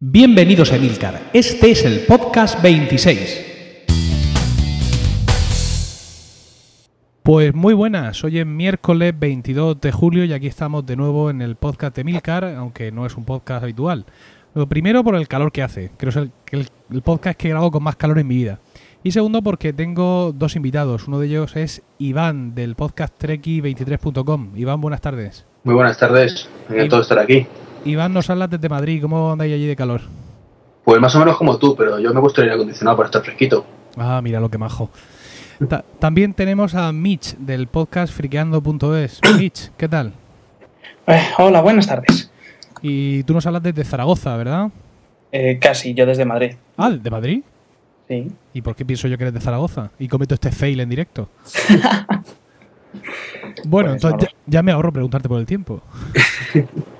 Bienvenidos a Emilcar, este es el podcast 26. Pues muy buenas, hoy es miércoles 22 de julio y aquí estamos de nuevo en el podcast de Emilcar, aunque no es un podcast habitual. Lo primero por el calor que hace, creo que es el, el podcast que grabo con más calor en mi vida. Y segundo porque tengo dos invitados, uno de ellos es Iván del podcast treki23.com. Iván, buenas tardes. Muy buenas tardes, encantado de estar aquí. Iván, nos hablas desde Madrid, ¿cómo andáis allí de calor? Pues más o menos como tú, pero yo me gusta el aire acondicionado para estar fresquito. Ah, mira lo que majo. Ta también tenemos a Mitch del podcast friqueando.es. Mitch, ¿qué tal? Eh, hola, buenas tardes. Y tú nos hablas desde Zaragoza, ¿verdad? Eh, casi, yo desde Madrid. Ah, ¿de Madrid? Sí. ¿Y por qué pienso yo que eres de Zaragoza? Y cometo este fail en directo. bueno, Pues entonces ya, ya me ahorro preguntarte por el tiempo.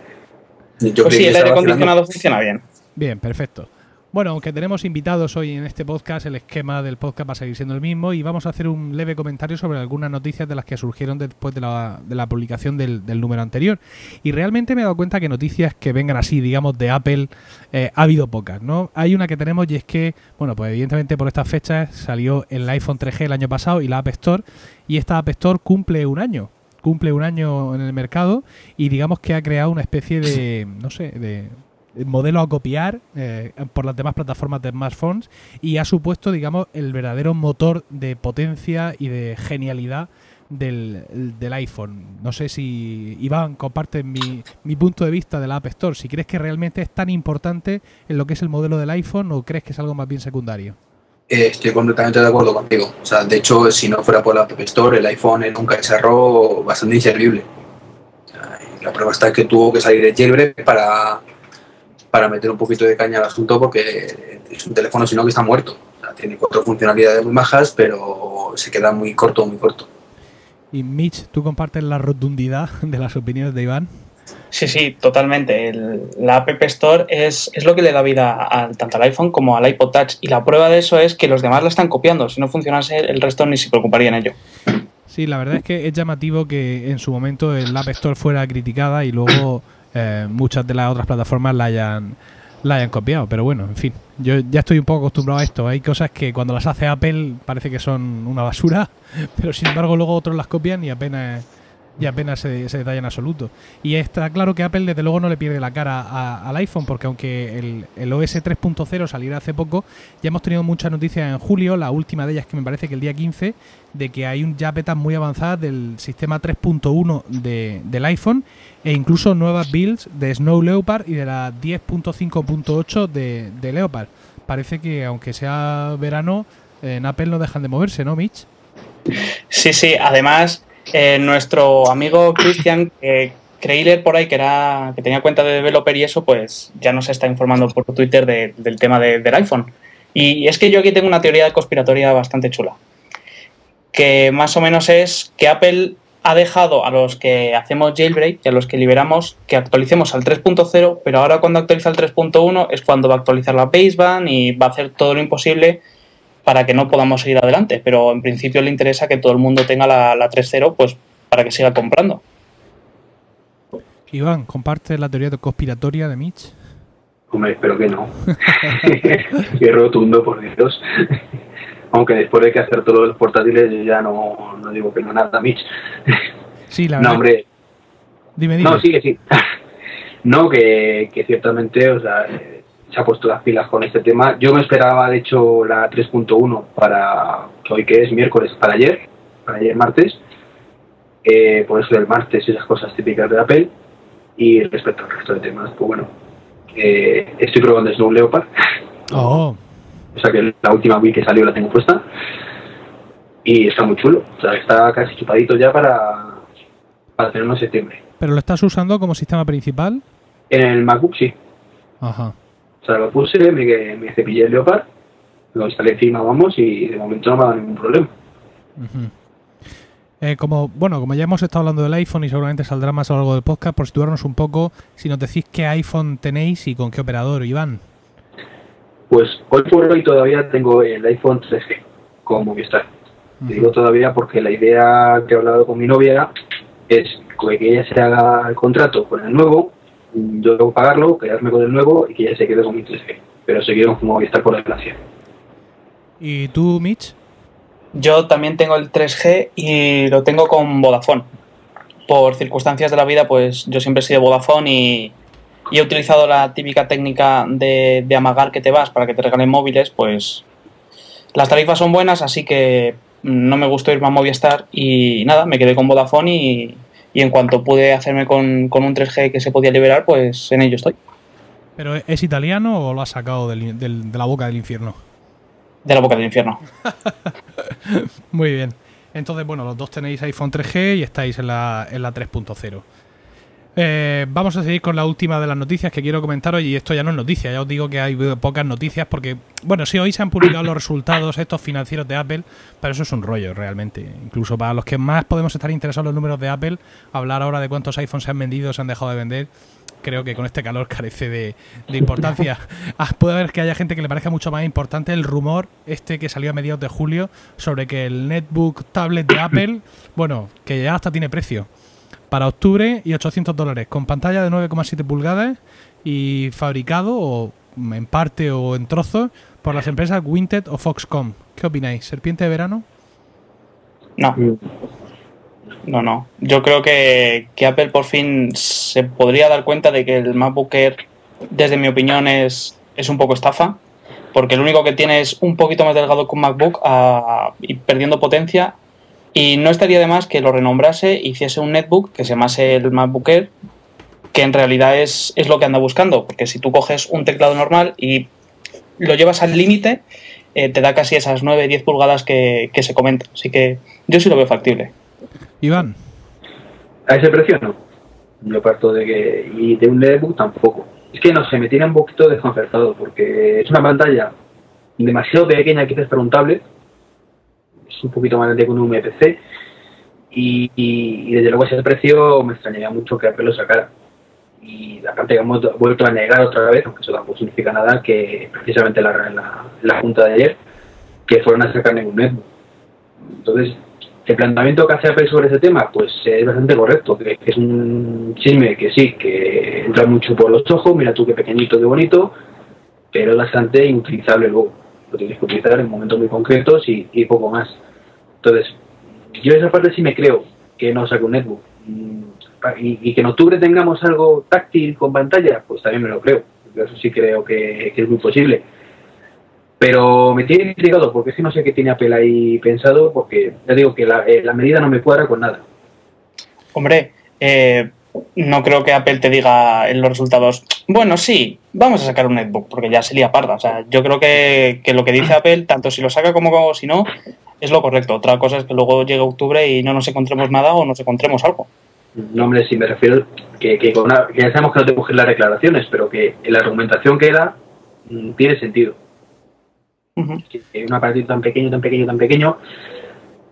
Yo Pues sí, el aire acondicionado funciona bien. Bien, perfecto. Bueno, aunque tenemos invitados hoy en este podcast, el esquema del podcast va a seguir siendo el mismo y vamos a hacer un leve comentario sobre algunas noticias de las que surgieron después de la, de la publicación del, del número anterior. Y realmente me he dado cuenta que noticias que vengan así, digamos, de Apple, eh, ha habido pocas, ¿no? Hay una que tenemos y es que, bueno, pues evidentemente por estas fechas salió el iPhone 3G el año pasado y la App Store, y esta App Store cumple un año cumple un año en el mercado y digamos que ha creado una especie de, no sé, de modelo a copiar eh, por las demás plataformas de smartphones y ha supuesto, digamos, el verdadero motor de potencia y de genialidad del, del iPhone. No sé si Iván comparte mi, mi punto de vista de la App Store, si crees que realmente es tan importante en lo que es el modelo del iPhone o crees que es algo más bien secundario. Eh, estoy completamente de acuerdo contigo. O sea, de hecho, si no fuera por la App Store, el iPhone era un cacharro bastante inservible. La prueba está que tuvo que salir el jailbreak para, para meter un poquito de caña al asunto porque es un teléfono sino que está muerto. O sea, tiene cuatro funcionalidades muy majas, pero se queda muy corto, muy corto. Y Mitch, ¿tú compartes la rotundidad de las opiniones de Iván? Sí, sí, totalmente. El- la App Store es, es lo que le da vida al, tanto al iPhone como al iPod Touch. Y la prueba de eso es que los demás la están copiando. Si no funcionase, el resto ni se preocuparía en ello. Sí, la verdad es que es llamativo que en su momento el App Store fuera criticada y luego eh, muchas de las otras plataformas la hayan, la hayan copiado. Pero bueno, en fin, yo ya estoy un poco acostumbrado a esto. Hay cosas que cuando las hace Apple parece que son una basura, pero sin embargo luego otros las copian y apenas y apenas se, se detalla en absoluto. Y está claro que Apple desde luego no le pierde la cara al iPhone, porque aunque el, el OS 3.0 saliera hace poco, ya hemos tenido muchas noticias en julio, la última de ellas que me parece que el día 15, de que hay un ya betas muy avanzadas del sistema 3.1 de, del iPhone e incluso nuevas builds de Snow Leopard y de la 10.5.8 de, de Leopard. Parece que aunque sea verano, en Apple no dejan de moverse, ¿no, Mitch? Sí, sí. Además, eh, nuestro amigo Christian, eh, creí leer por ahí que, era, que tenía cuenta de developer y eso, pues ya nos está informando por Twitter de- del tema de- del iPhone. Y es que yo aquí tengo una teoría conspiratoria bastante chula. Que más o menos es que Apple ha dejado a los que hacemos jailbreak y a los que liberamos que actualicemos al 3.0, pero ahora cuando actualiza al 3.1 es cuando va a actualizar la baseband y va a hacer todo lo imposible para que no podamos seguir adelante. Pero en principio le interesa que todo el mundo tenga la, la 3.0 pues para que siga comprando. Iván, ¿comparte la teoría conspiratoria de Mitch? Hombre, espero que no. Qué rotundo, por Dios. Aunque después de que hacer todo los portátiles, yo ya no, no digo que no nada, Mitch. Sí, la verdad. No, hombre, Dime, dime. No, sí, que sí. No, que, que ciertamente o sea, eh, se ha puesto las pilas con este tema. Yo me esperaba, de hecho, la 3.1 para que hoy que es miércoles, para ayer, para ayer martes. Eh, por eso del martes y esas cosas típicas de Apple. Y respecto al resto de temas, pues bueno, eh, estoy probando Snow Leopard. Oh, O sea que la última Wii que salió la tengo puesta. Y está muy chulo. O sea, está casi chupadito ya para, para tenerlo en septiembre. ¿pero lo estás usando como sistema principal? En el MacBook sí. Ajá. Sea, lo puse, me, me cepillé el Leopard, lo instalé encima, vamos, y de momento no me ha dado ningún problema. Eh, como bueno, como ya hemos estado hablando del iPhone y seguramente saldrá más a lo largo del podcast, por situarnos un poco, si nos decís qué iPhone tenéis y con qué operador, Iván. Pues hoy por hoy todavía tengo el iPhone 3G con Movistar. Te digo todavía porque la idea que he hablado con mi novia es que ella se haga el contrato con el nuevo yo debo pagarlo, quedarme con el nuevo y que ya se quede con mi 3G. Pero seguimos como estar por desgracia. ¿Y tú, Mitch? Yo también tengo el 3G y lo tengo con Vodafone. Por circunstancias de la vida, pues yo siempre he sido Vodafone y, he utilizado la típica técnica de, de, amagar que te vas para que te regalen móviles, pues las tarifas son buenas, así que no me gustó irme a Movistar y nada, me quedé con Vodafone y, y en cuanto pude hacerme con, un 3G que se podía liberar, pues en ello estoy. ¿Pero es italiano o lo has sacado de la boca del infierno? De la boca del infierno. Muy bien. Entonces, bueno, los dos tenéis iPhone 3G y estáis en la, en la 3.0. Eh, vamos a seguir con la última de las noticias que quiero comentaros y esto ya no es noticia, ya os digo que hay pocas noticias porque, bueno, sí, hoy se han publicado los resultados estos financieros de Apple, pero eso es un rollo realmente. Incluso para los que más podemos estar interesados en los números de Apple, hablar ahora de cuántos iPhones se han vendido, se han dejado de vender, creo que con este calor carece de, importancia. Ah, puede haber que haya gente que le parezca mucho más importante el rumor este que salió a mediados de julio sobre que el netbook tablet de Apple, bueno, que ya hasta tiene precio para octubre y 800 dólares, con pantalla de 9,7 pulgadas y fabricado o en parte o en trozos por las empresas Winted o Foxconn. ¿Qué opináis? ¿Serpiente de verano? No. No, no. Yo creo que, Apple por fin se podría dar cuenta de que el MacBook Air, desde mi opinión, es, es un poco estafa. Porque lo único que tiene es un poquito más delgado que un MacBook ah, y perdiendo potencia y no estaría de más que lo renombrase, hiciese un netbook que se llamase el MacBook Air, que en realidad es, es lo que anda buscando, porque si tú coges un teclado normal y lo llevas al límite, eh, te da casi esas 9-10 pulgadas que, se comentan. Así que yo sí lo veo factible. Iván. A ese precio no. Yo parto de que. Y de un netbook tampoco. Es que no sé, me tiene un poquito desconcertado porque es una pantalla demasiado pequeña quizás para un poquito más grande que un UMPC y, desde luego ese precio me extrañaría mucho que Apple lo sacara. Y aparte que hemos vuelto a negar otra vez, aunque eso tampoco significa nada, que precisamente la, la, junta de ayer, que fueron a sacar ningún netbook. Entonces, el planteamiento que hace Apple sobre ese tema, pues es bastante correcto, es un chisme que sí, que entra mucho por los ojos, mira tú qué pequeñito, qué bonito, pero es bastante inutilizable luego. Lo tienes que utilizar en momentos muy concretos y, poco más. Entonces, yo esa parte sí me creo que no saque un netbook. Mm, y, que en octubre tengamos algo táctil con pantalla, pues también me lo creo. Eso sí creo que, es muy posible. Pero me tiene intrigado porque si no sé qué tiene Apple ahí pensado, porque ya digo que la, eh, medida no me cuadra con nada. Hombre, eh, no creo que Apple te diga en los resultados, bueno, sí, vamos a sacar un netbook, porque ya sería parda. O sea, yo creo que, que lo que dice Apple, tanto si lo saca como si no, es lo correcto. Otra cosa es que luego llegue octubre y no nos encontremos nada o nos encontremos algo. No, hombre, sí me refiero que, que, con que ya sabemos que no tenemos que las declaraciones, pero que la argumentación que da mm, tiene sentido. que un aparatito tan pequeño, tan pequeño, tan pequeño,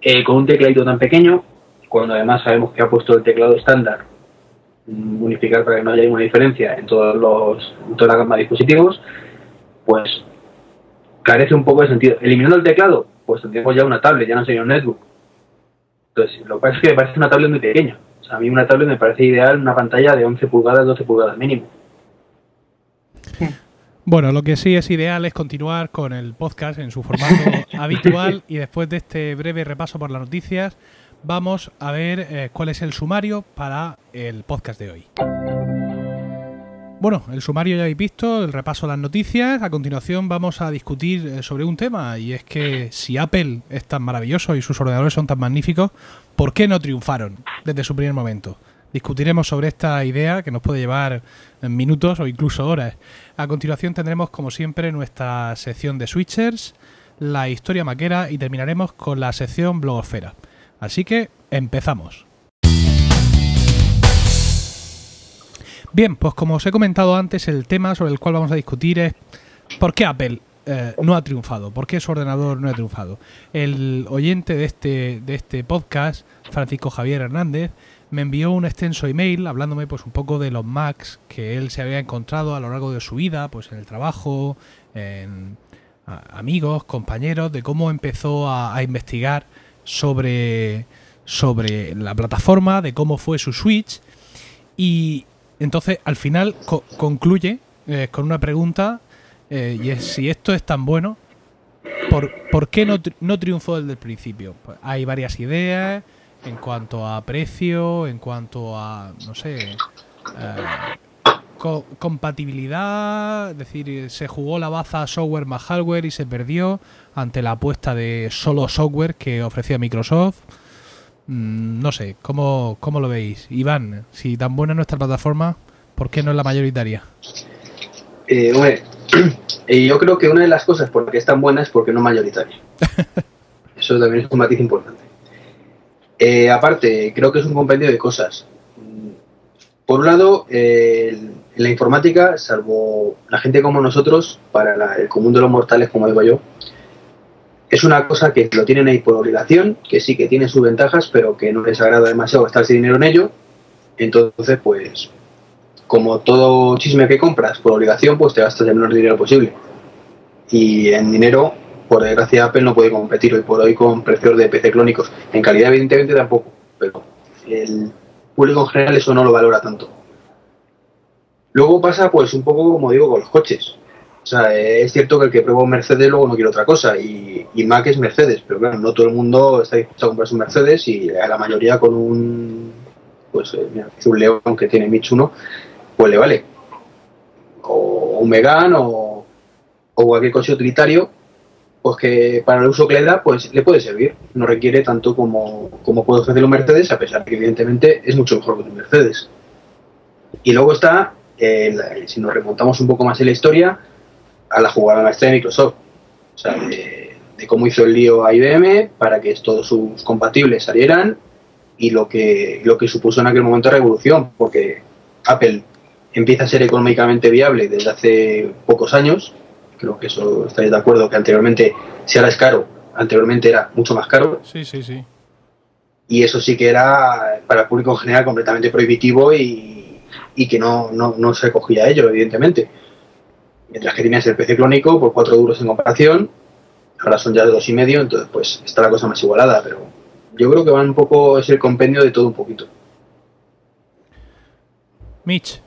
eh, con un tecladito tan pequeño, cuando además sabemos que ha puesto el teclado estándar unificar para que no haya ninguna diferencia en todos los en toda la gama de dispositivos, pues carece un poco de sentido. Eliminando el teclado, pues tendríamos ya una tablet, ya no sería un netbook. Entonces, lo que pasa es que me parece una tablet muy pequeña. O sea, a mí una tablet me parece ideal una pantalla de 11 pulgadas, 12 pulgadas mínimo. Bueno, lo que sí es ideal es continuar con el podcast en su formato habitual y después de este breve repaso por las noticias, vamos a ver eh, cuál es el sumario para el podcast de hoy. Bueno, el sumario ya habéis visto, el repaso de las noticias. A continuación vamos a discutir eh, sobre un tema y es que si Apple es tan maravilloso y sus ordenadores son tan magníficos, ¿por qué no triunfaron desde su primer momento? Discutiremos sobre esta idea que nos puede llevar minutos o incluso horas. A continuación tendremos como siempre nuestra sección de switchers, la historia maquera y terminaremos con la sección blogosfera. Así que empezamos. Bien, pues como os he comentado antes, el tema sobre el cual vamos a discutir es por qué Apple eh, no ha triunfado, por qué su ordenador no ha triunfado. El oyente de este, de este podcast, Francisco Javier Hernández, me envió un extenso email hablándome pues un poco de los Macs que él se había encontrado a lo largo de su vida, pues en el trabajo, en amigos, compañeros, de cómo empezó a, a investigar sobre, sobre la plataforma, de cómo fue su Switch y entonces, al final concluye eh, con una pregunta eh, y es si esto es tan bueno, ¿por, ¿por qué no, no, triunfó desde el principio? Pues hay varias ideas en cuanto a precio, en cuanto a, no sé, eh, compatibilidad, es decir, se jugó la baza software más hardware y se perdió ante la apuesta de solo software que ofrecía Microsoft. Mm, no sé, ¿cómo, ¿cómo lo veis? Iván, si tan buena es nuestra plataforma, ¿por qué no es la mayoritaria? Eh, bueno, yo creo que una de las cosas por las que es tan buena es porque no es mayoritaria. Eso también es un matiz importante. Eh, aparte, creo que es un compendio de cosas. Por un lado, en la informática, salvo la gente como nosotros, para el común de los mortales, como digo yo, es una cosa que lo tienen ahí por obligación, que sí que tiene sus ventajas, pero que no les agrada demasiado gastarse dinero en ello. Entonces, pues, como todo chisme que compras por obligación, pues te gastas el menor dinero posible. Y en dinero, por desgracia, Apple no puede competir hoy por hoy con precios de PC clónicos. En calidad, evidentemente, tampoco, pero el público en general eso no lo valora tanto. Luego pasa, pues, un poco como digo, con los coches. O sea, es cierto que el que prueba un Mercedes luego no quiere otra cosa y, Mac es Mercedes, pero claro, no todo el mundo está dispuesto a comprarse un Mercedes y a la mayoría con un, pues, eh, mira, un León que tiene 1, pues le vale. O un Megan o, cualquier coche utilitario, pues que para el uso que le da, pues le puede servir. No requiere tanto como, como puede ofrecer un Mercedes, a pesar que evidentemente es mucho mejor que un Mercedes. Y luego está, eh, si nos remontamos un poco más en la historia, a la jugada maestra de Microsoft. O sea, de, cómo hizo el lío a IBM para que todos sus compatibles salieran y lo que, lo que supuso en aquel momento revolución, porque Apple empieza a ser económicamente viable desde hace pocos años. Creo que eso estáis de acuerdo, que anteriormente, si ahora es caro, anteriormente era mucho más caro. Sí, sí, sí. Y eso sí que era para el público en general completamente prohibitivo y, y que no, no, no se cogía a ello, evidentemente. Mientras que tienes el PC clónico por 4 duros en comparación, ahora son ya de dos y medio, entonces pues está la cosa más igualada, pero yo creo que van un poco, es el compendio de todo un poquito. Mitch.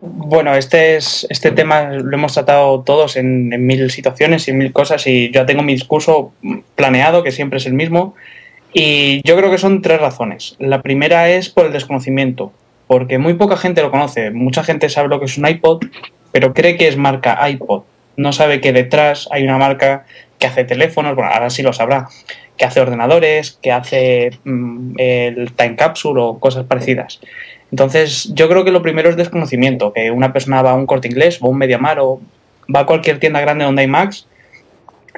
Bueno, este es este tema lo hemos tratado todos en, mil situaciones y en mil cosas y yo tengo mi discurso planeado que siempre es el mismo y yo creo que son tres razones. La primera es por el desconocimiento, porque muy poca gente lo conoce. Mucha gente sabe lo que es un iPod, pero cree que es marca iPod. No sabe que detrás hay una marca que hace teléfonos, bueno, ahora sí lo sabrá, que hace ordenadores, que hace mm, el time capsule o cosas parecidas. Entonces, yo creo que lo primero es desconocimiento, que una persona va a un corte inglés o a un Mediamar o va a cualquier tienda grande donde hay Macs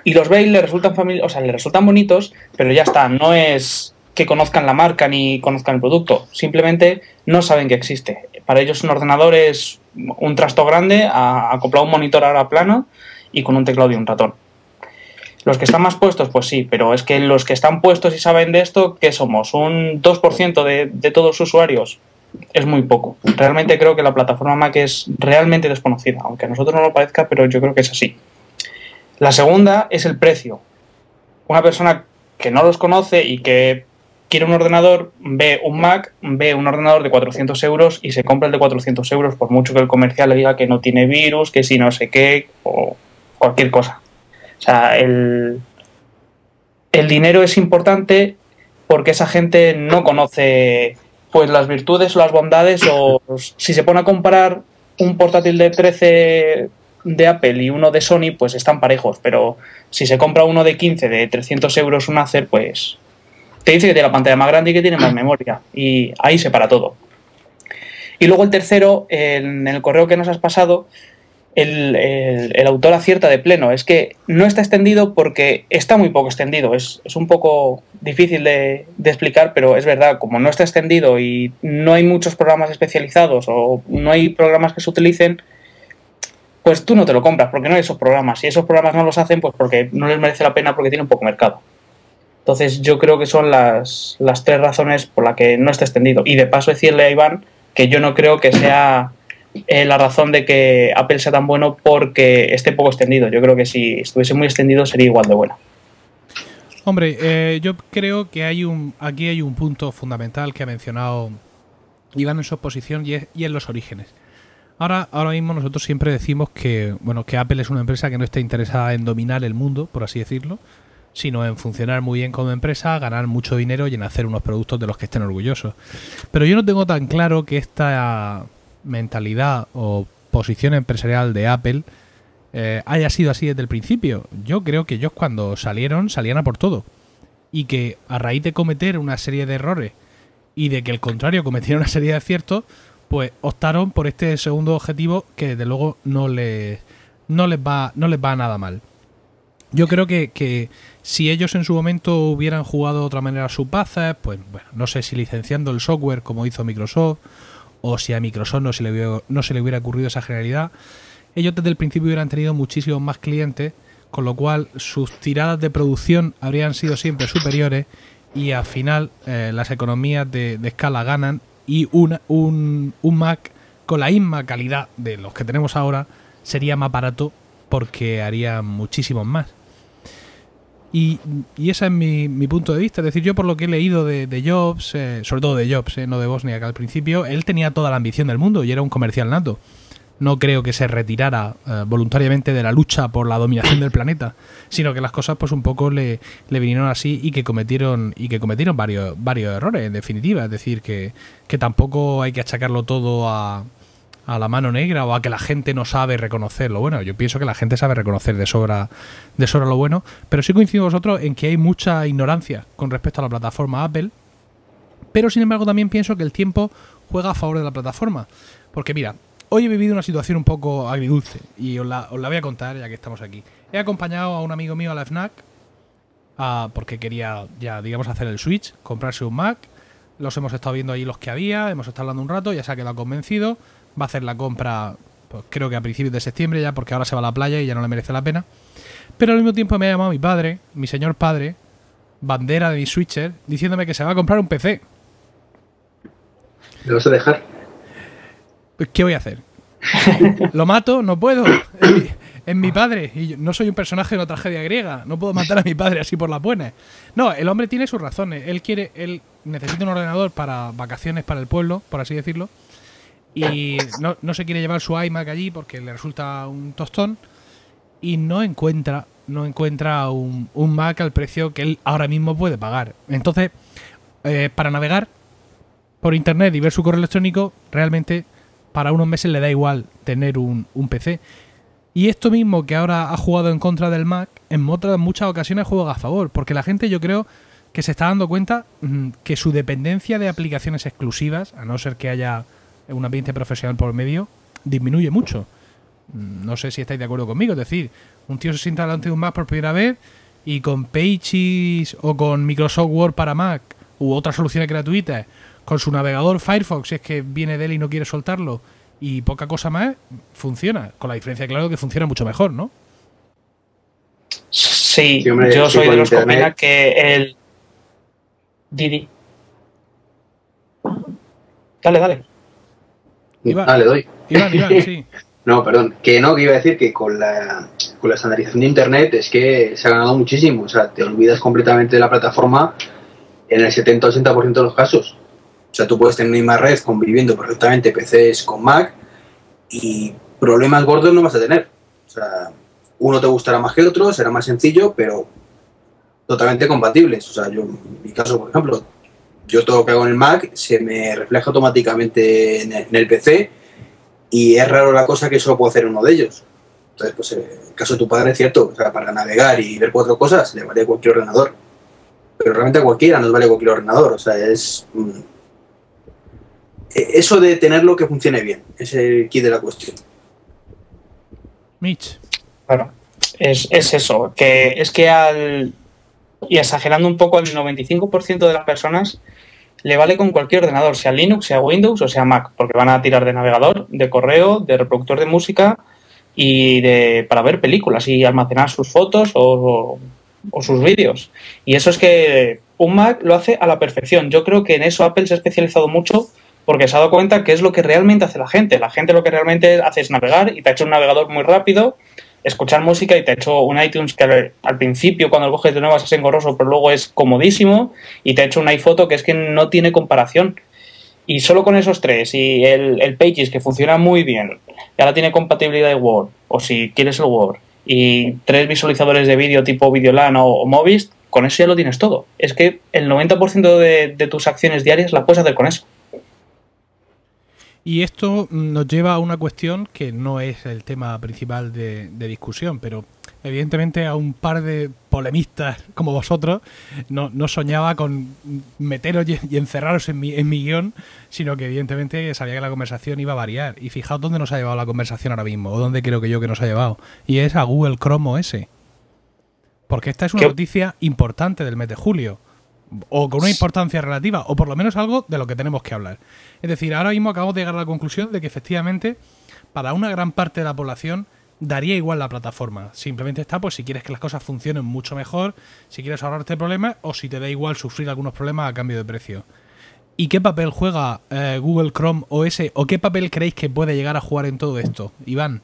y los ve y le resultan, o sea, le resultan bonitos, pero ya está, no es que conozcan la marca ni conozcan el producto, simplemente no saben que existe. Para ellos un ordenador es un trasto grande, acoplado a un monitor ahora plano y con un teclado y un ratón. Los que están más puestos, pues sí, pero es que los que están puestos y saben de esto, ¿qué somos? ¿Un 2% de, de todos los usuarios? Es muy poco. Realmente creo que la plataforma Mac es realmente desconocida, aunque a nosotros no lo parezca, pero yo creo que es así. La segunda es el precio. Una persona que no los conoce y que quiere un ordenador, ve un Mac, ve un ordenador de 400 euros y se compra el de 400 euros, por mucho que el comercial le diga que no tiene virus, que si no sé qué, o cualquier cosa. O sea, el, el dinero es importante porque esa gente no conoce pues las virtudes o las bondades o si se pone a comparar un portátil de 13 de Apple y uno de Sony pues están parejos pero si se compra uno de 15 de 300 euros un Acer pues te dice que tiene la pantalla más grande y que tiene más memoria. Y ahí se para todo. Y luego el tercero, en el correo que nos has pasado, el, autor acierta de pleno. Es que no está extendido porque está muy poco extendido. Es, un poco difícil de, explicar, pero es verdad, como no está extendido y no hay muchos programas especializados o no hay programas que se utilicen, pues tú no te lo compras porque no hay esos programas. Y esos programas no los hacen, pues porque no les merece la pena porque tiene un poco mercado. Entonces yo creo que son las, tres razones por las que no está extendido. Y de paso decirle a Iván que yo no creo que sea eh, la razón de que Apple sea tan bueno porque esté poco extendido. Yo creo que si estuviese muy extendido sería igual de bueno. Hombre, eh, yo creo que hay un aquí hay un punto fundamental que ha mencionado iban en su exposición y, y en los orígenes. Ahora, ahora mismo nosotros siempre decimos que, bueno, que Apple es una empresa que no está interesada en dominar el mundo, por así decirlo, sino en funcionar muy bien como empresa, ganar mucho dinero y en hacer unos productos de los que estén orgullosos. Pero yo no tengo tan claro que esta mentalidad o posición empresarial de Apple eh, haya sido así desde el principio. Yo creo que ellos cuando salieron, salían a por todo. Y que a raíz de cometer una serie de errores y de que el contrario cometiera una serie de aciertos, pues optaron por este segundo objetivo que desde luego no les, no les, va, no les va nada mal. Yo creo que, que, si ellos en su momento hubieran jugado de otra manera sus bazas, pues bueno, no sé si licenciando el software como hizo Microsoft, o si a Microsoft no se le hubiera, no se le hubiera ocurrido esa generalidad, ellos desde el principio hubieran tenido muchísimos más clientes, con lo cual sus tiradas de producción habrían sido siempre superiores y al final eh, las economías de, escala ganan y un, un Mac con la misma calidad de los que tenemos ahora sería más barato porque haría muchísimos más. Y, y ese es mi, mi, punto de vista. Es decir, yo por lo que he leído de, Jobs, eh, sobre todo de Jobs, eh, no de Bosnia, que al principio, él tenía toda la ambición del mundo y era un comercial nato. No creo que se retirara eh, voluntariamente de la lucha por la dominación del planeta, sino que las cosas pues un poco le, le, vinieron así y que cometieron y que cometieron varios, varios errores, en definitiva. Es decir, que, que tampoco hay que achacarlo todo a, a la mano negra o a que la gente no sabe reconocerlo. Bueno, yo pienso que la gente sabe reconocer de sobra, de sobra lo bueno, pero sí coincido con vosotros en que hay mucha ignorancia con respecto a la plataforma Apple. Pero sin embargo también pienso que el tiempo juega a favor de la plataforma. Porque mira, hoy he vivido una situación un poco agridulce y os la, os la voy a contar ya que estamos aquí. He acompañado a un amigo mío a la FNAC porque quería ya, digamos, hacer el switch, comprarse un Mac. Los hemos estado viendo ahí los que había, hemos estado hablando un rato, ya se ha quedado convencido va a hacer la compra, pues creo que a principios de septiembre ya, porque ahora se va a la playa y ya no le merece la pena. Pero al mismo tiempo me ha llamado mi padre, mi señor padre, bandera de mi switcher, diciéndome que se va a comprar un PC. ¿Me vas a dejar? Pues, ¿Qué voy a hacer? ¿Lo mato? No puedo. Es mi, padre y yo no soy un personaje de una tragedia griega. No puedo matar a mi padre así por las buenas. No, el hombre tiene sus razones. Él quiere, él necesita un ordenador para vacaciones para el pueblo, por así decirlo y no, no, se quiere llevar su iMac allí porque le resulta un tostón y no encuentra no encuentra un, un Mac al precio que él ahora mismo puede pagar. Entonces, eh, para navegar por internet y ver su correo electrónico, realmente para unos meses le da igual tener un, un PC. Y esto mismo que ahora ha jugado en contra del Mac, en otras muchas ocasiones juega a favor, porque la gente yo creo que se está dando cuenta mm, que su dependencia de aplicaciones exclusivas, a no ser que haya un ambiente profesional por medio, disminuye mucho. Mm, no sé si estáis de acuerdo conmigo. Es decir, un tío se sienta delante de un Mac por primera vez y con Pages o con Microsoft Word para Mac u otras soluciones gratuitas, con su navegador Firefox, si es que viene de él y no quiere soltarlo, y poca cosa más, funciona. Con la diferencia, claro, que funciona mucho mejor, ¿no? Sí, yo soy de los que opina que el. Didi. Dale, dale. Ah, le doy. no, perdón. Que no, que iba a decir que con la, con la estandarización de Internet es que se ha ganado muchísimo. O sea, te olvidas completamente de la plataforma en el 70-80% de los casos. O sea, tú puedes tener una misma red conviviendo perfectamente PCs con Mac y problemas gordos no vas a tener. O sea, uno te gustará más que otro, será más sencillo, pero totalmente compatibles. O sea, yo, en mi caso, por ejemplo, yo todo lo que hago en el Mac se me refleja automáticamente en el, PC y es raro la cosa que solo puedo hacer uno de ellos. Entonces, pues el caso de tu padre es cierto, o sea, para navegar y ver cuatro cosas le vale cualquier ordenador. Pero realmente a cualquiera nos vale cualquier ordenador, o sea, es... Mm, eso de tenerlo que funcione bien, es el kit de la cuestión. Mitch. Bueno, es, es eso, que es que al, y exagerando un poco, al 95% de las personas le vale con cualquier ordenador, sea Linux, sea Windows o sea Mac, porque van a tirar de navegador, de correo, de reproductor de música y de para ver películas y almacenar sus fotos o, o sus vídeos. Y eso es que un Mac lo hace a la perfección. Yo creo que en eso Apple se ha especializado mucho porque se ha dado cuenta que es lo que realmente hace la gente. La gente lo que realmente hace es navegar y te ha hecho un navegador muy rápido escuchar música y te ha hecho un iTunes que al principio cuando lo coges de nuevo es engorroso, pero luego es comodísimo y te ha hecho una iPhoto que es que no tiene comparación. y solo con esos tres y el, el Pages que funciona muy bien, y ahora tiene compatibilidad de Word, o si quieres el Word, y tres visualizadores de vídeo tipo Videolan o, o Movist, con eso ya lo tienes todo. Es que el 90% de, de tus acciones diarias las puedes hacer con eso. Y esto nos lleva a una cuestión que no es el tema principal de, de, discusión, pero evidentemente a un par de polemistas como vosotros no, no soñaba con meteros y, y encerraros en mi, en mi, guion, sino que evidentemente sabía que la conversación iba a variar. Y fijaos dónde nos ha llevado la conversación ahora mismo, o dónde creo que yo que nos ha llevado. Y es a Google Chrome OS. Porque esta es una ¿Qué? noticia importante del mes de julio o con una importancia relativa, o por lo menos algo de lo que tenemos que hablar. Es decir, ahora mismo acabamos de llegar a la conclusión de que efectivamente para una gran parte de la población daría igual la plataforma. Simplemente está, pues si quieres que las cosas funcionen mucho mejor, si quieres ahorrarte problemas o si te da igual sufrir algunos problemas a cambio de precio. ¿Y qué papel juega eh, Google Chrome OS o qué papel creéis que puede llegar a jugar en todo esto, Iván?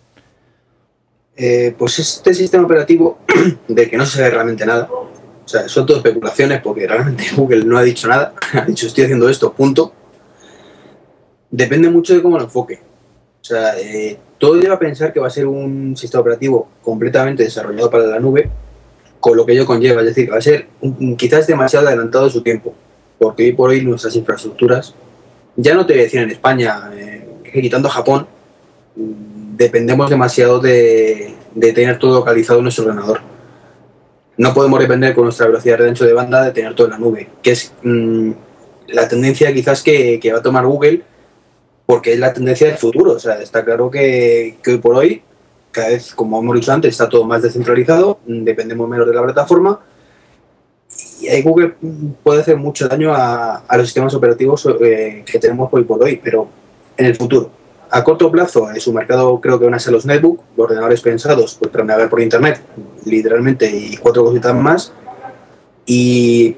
Eh, pues este sistema operativo de que no se sabe realmente nada, o sea, son todo especulaciones porque realmente Google no ha dicho nada, ha dicho estoy haciendo esto, punto. Depende mucho de cómo lo enfoque. O sea, eh, todo lleva a pensar que va a ser un sistema operativo completamente desarrollado para la nube, con lo que ello conlleva, es decir, va a ser quizás demasiado adelantado de su tiempo, porque hoy por hoy nuestras infraestructuras, ya no te voy a decir en España, eh, quitando Japón, dependemos demasiado de, de tener todo localizado en nuestro ordenador no podemos depender con nuestra velocidad de ancho de banda de tener todo en la nube, que es mmm, la tendencia quizás que, va a tomar Google, porque es la tendencia del futuro. O sea, está claro que, hoy por hoy, cada vez, como hemos dicho antes, está todo más descentralizado, dependemos menos de la plataforma, y ahí Google puede hacer mucho daño a, a los sistemas operativos eh, que tenemos hoy por hoy, pero en el futuro a corto plazo en su mercado creo que van a ser los netbook, ordenadores pensados pues, para navegar por internet, literalmente, y cuatro cositas más. Y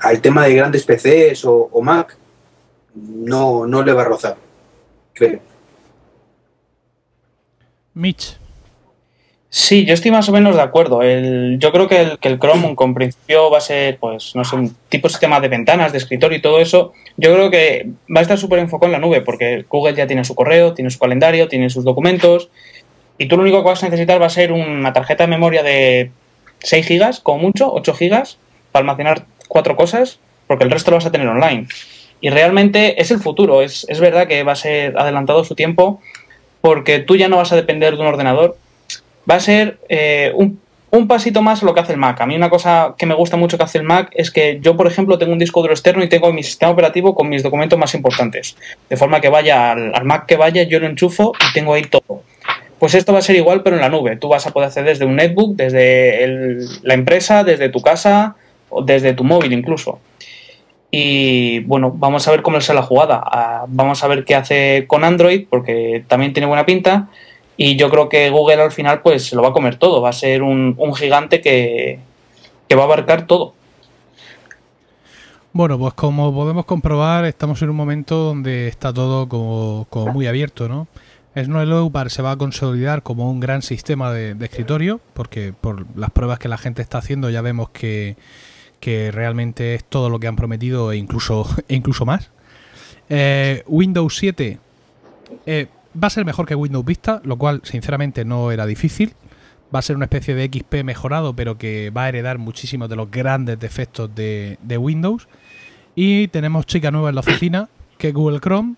al tema de grandes PCs o, Mac, no, no le va a rozar, creo. Mitch. Sí, yo estoy más o menos de acuerdo. Yo creo que el, que Chrome con principio va a ser, pues, no sé, un tipo de sistema de ventanas, de escritorio y todo eso. Yo creo que va a estar súper enfocado en la nube, porque Google ya tiene su correo, tiene su calendario, tiene sus documentos. Y tú lo único que vas a necesitar va a ser una tarjeta de memoria de 6 gigas, como mucho, 8 gigas, para almacenar cuatro cosas, porque el resto lo vas a tener online. Y realmente es el futuro. Es, es verdad que va a ser adelantado su tiempo, porque tú ya no vas a depender de un ordenador va a ser eh, un, un, pasito más lo que hace el Mac. A mí una cosa que me gusta mucho que hace el Mac es que yo, por ejemplo, tengo un disco duro externo y tengo mi sistema operativo con mis documentos más importantes. De forma que vaya al, al Mac que vaya, yo lo enchufo y tengo ahí todo. Pues esto va a ser igual, pero en la nube. Tú vas a poder hacer desde un netbook, desde la empresa, desde tu casa, o desde tu móvil incluso. Y bueno, vamos a ver cómo es la jugada. Uh, vamos a ver qué hace con Android, porque también tiene buena pinta. Y yo creo que Google al final pues se lo va a comer todo, va a ser un, un gigante que, que va a abarcar todo. Bueno, pues como podemos comprobar, estamos en un momento donde está todo como, muy abierto, ¿no? Snow se va a consolidar como un gran sistema de, escritorio, porque por las pruebas que la gente está haciendo ya vemos que, que realmente es todo lo que han prometido e incluso, e incluso más. Eh, Windows 7 eh, va a ser mejor que Windows Vista, lo cual sinceramente no era difícil. Va a ser una especie de XP mejorado, pero que va a heredar muchísimos de los grandes defectos de, Windows. Y tenemos chica nueva en la oficina, que es Google Chrome,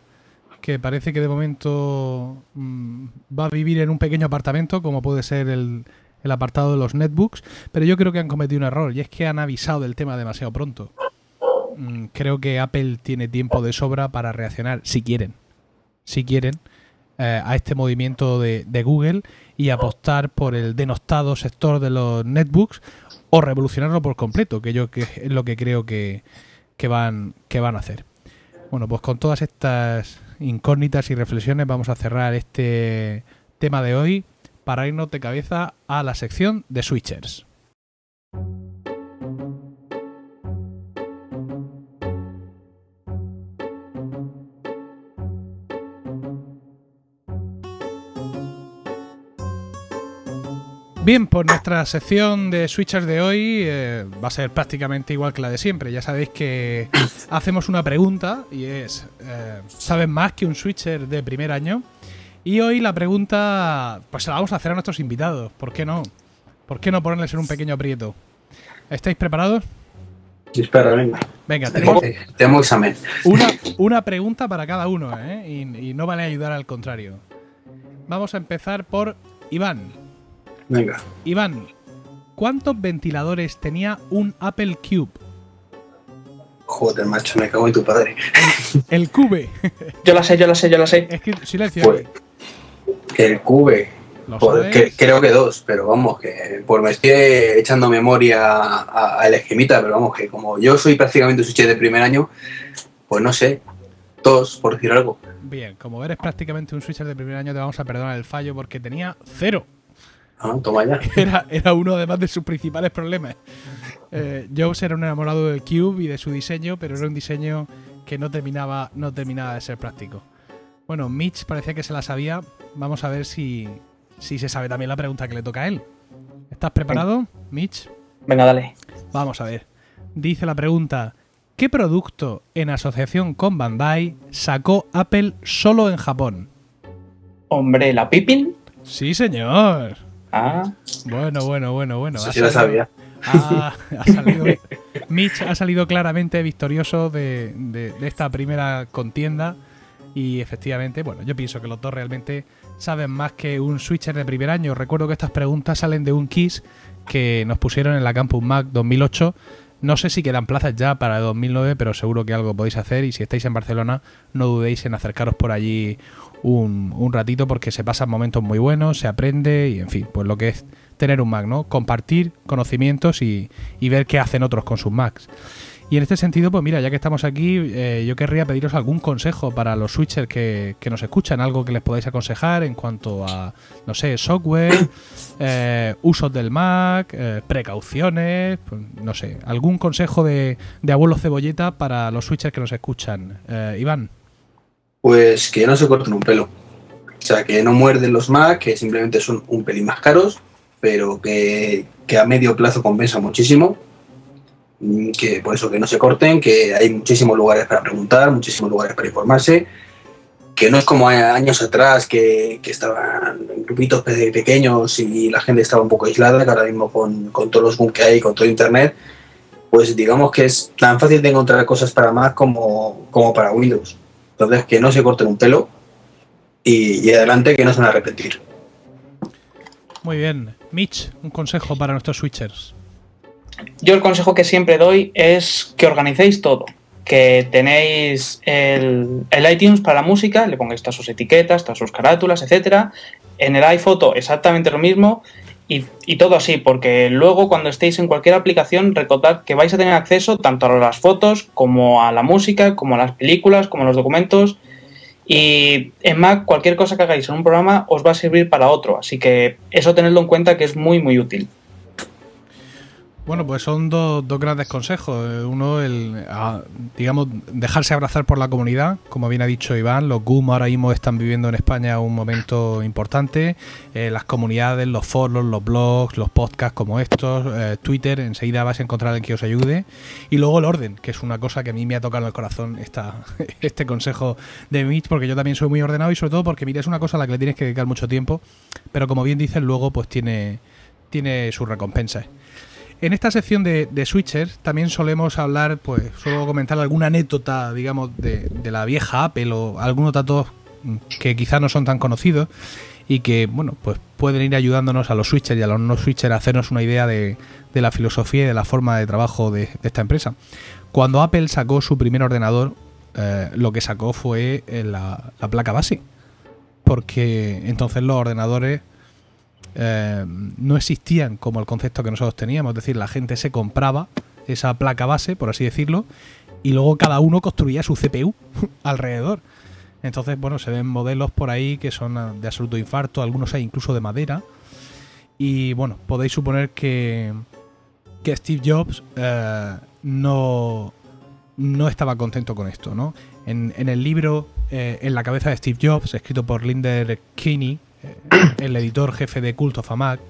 que parece que de momento mmm, va a vivir en un pequeño apartamento, como puede ser el, el, apartado de los netbooks, pero yo creo que han cometido un error, y es que han avisado del tema demasiado pronto. Mm, creo que Apple tiene tiempo de sobra para reaccionar, si quieren. Si quieren eh, a este movimiento de, de, Google y apostar por el denostado sector de los netbooks o revolucionarlo por completo, que yo que es lo que creo que, que, van, que van a hacer. Bueno, pues con todas estas incógnitas y reflexiones vamos a cerrar este tema de hoy para irnos de cabeza a la sección de switchers. Bien, pues nuestra sección de switchers de hoy eh, va a ser prácticamente igual que la de siempre. Ya sabéis que hacemos una pregunta y es, eh, ¿sabes más que un switcher de primer año? Y hoy la pregunta, pues se la vamos a hacer a nuestros invitados. ¿Por qué no? ¿Por qué no ponerles en un pequeño aprieto? ¿Estáis preparados? Espera, venga. Venga, tenemos, tenemos examen. una, una pregunta para cada uno, ¿eh? Y, y no vale ayudar al contrario. Vamos a empezar por Iván. Venga. Iván, ¿cuántos ventiladores tenía un Apple Cube? Joder, macho, me cago en tu padre. El Cube. Yo la sé, yo la sé, yo la sé. Es que silencio. Pues, el cube. ¿Lo Joder, que- creo que dos, pero vamos, que pues me estoy echando memoria a, a la esquemita, pero vamos, que como yo soy prácticamente un switcher de primer año, pues no sé, dos, por decir algo. Bien, como eres prácticamente un switcher de primer año, te vamos a perdonar el fallo porque tenía cero. Ah, toma ya. Era, era uno además de sus principales problemas. Eh, Jobs era un enamorado del Cube y de su diseño, pero era un diseño que no terminaba, no terminaba de ser práctico. Bueno, Mitch parecía que se la sabía. Vamos a ver si, si se sabe también la pregunta que le toca a él. ¿Estás preparado, Mitch? Venga, dale. Vamos a ver. Dice la pregunta: ¿Qué producto en asociación con Bandai sacó Apple solo en Japón? Hombre, la Pippin. Sí, señor. Ah, Bueno, bueno, bueno, bueno. Eso sí lo sabía. ha- ha salido- Mitch ha salido claramente victorioso de, de- de esta primera contienda. Y efectivamente, bueno, yo pienso que los dos realmente saben más que un switcher de primer año. Recuerdo que estas preguntas salen de un quiz que nos pusieron en la Campus Mac 2008. No sé si quedan plazas ya para 2009, pero seguro que algo podéis hacer. Y si estáis en Barcelona, no dudéis en acercaros por allí un, un ratito porque se pasan momentos muy buenos, se aprende y, en fin, pues lo que es tener un Mac, ¿no? Compartir conocimientos y, y ver qué hacen otros con sus Macs. Y en este sentido, pues mira, ya que estamos aquí, eh, yo querría pediros algún consejo para los switchers que, que nos escuchan, algo que les podáis aconsejar en cuanto a, no sé, software, eh, usos del Mac, eh, precauciones, pues, no sé, algún consejo de, de abuelo cebolleta para los switchers que nos escuchan. Iván. Pues que no se corten un pelo. O sea, que no muerden los Mac, que simplemente son un pelín más caros, pero que, que a medio plazo compensa muchísimo. Mm, Que por eso que no se corten, que hay muchísimos lugares para preguntar, muchísimos lugares para informarse. Que no es como años atrás que, que estaban grupitos pe- pequeños y la gente estaba un poco aislada, que ahora mismo con, con todos los boom que hay, con todo internet, pues digamos que es tan fácil de encontrar cosas para Mac como, como para Windows. Entonces, que no se corten un pelo y, y adelante que no se van a arrepentir. Muy bien. Mitch, un consejo para nuestros switchers. yo el consejo que siempre doy es que organicéis todo. Que tenéis el, el iTunes para la música, le pongáis todas sus etiquetas, todas sus carátulas, etcétera. En el iPhoto exactamente lo mismo. Y, todo así, porque luego cuando estéis en cualquier aplicación, recordad que vais a tener acceso tanto a las fotos como a la música, como a las películas, como a los documentos. Y en Mac, cualquier cosa que hagáis en un programa os va a servir para otro. Así que eso tenedlo en cuenta que es muy, muy útil. Bueno, pues son dos, dos grandes consejos. Eh, Uno, el, ah, digamos, dejarse abrazar por la comunidad. Como bien ha dicho Iván, los GUM ahora mismo están viviendo en España un momento importante. Eh, las comunidades, los foros, los blogs, los podcasts como estos, eh, Twitter, enseguida vais a encontrar alguien que os ayude. Y luego el orden, que es una cosa que a mí me ha tocado en el corazón esta, este consejo de Mitch, porque yo también soy muy ordenado y sobre todo porque, mira, es una cosa a la que le tienes que dedicar mucho tiempo. Pero como bien dicen, luego pues tiene, tiene sus recompensas. En esta sección de, switchers también solemos hablar, pues suelo comentar alguna anécdota, digamos, de, la vieja Apple o algunos datos que quizás no son tan conocidos y que, bueno, pues pueden ir ayudándonos a los switchers y a los no switchers a hacernos una idea de, la filosofía y de la forma de trabajo de, de esta empresa. Cuando Apple sacó su primer ordenador, eh, lo que sacó fue eh, la, la placa base. Porque entonces los ordenadores eh, no existían como el concepto que nosotros teníamos. Es decir, la gente se compraba esa placa base, por así decirlo, y luego cada uno construía su CPU alrededor. Entonces, bueno, se ven modelos por ahí que son ah, de absoluto infarto, algunos hay incluso de madera. Y bueno, podéis suponer que, que Steve Jobs eh, no, no estaba contento con esto, ¿no? En, el libro eh, En la cabeza de Steve Jobs, escrito por Linder Kinney, el editor jefe de Cult of a Mac,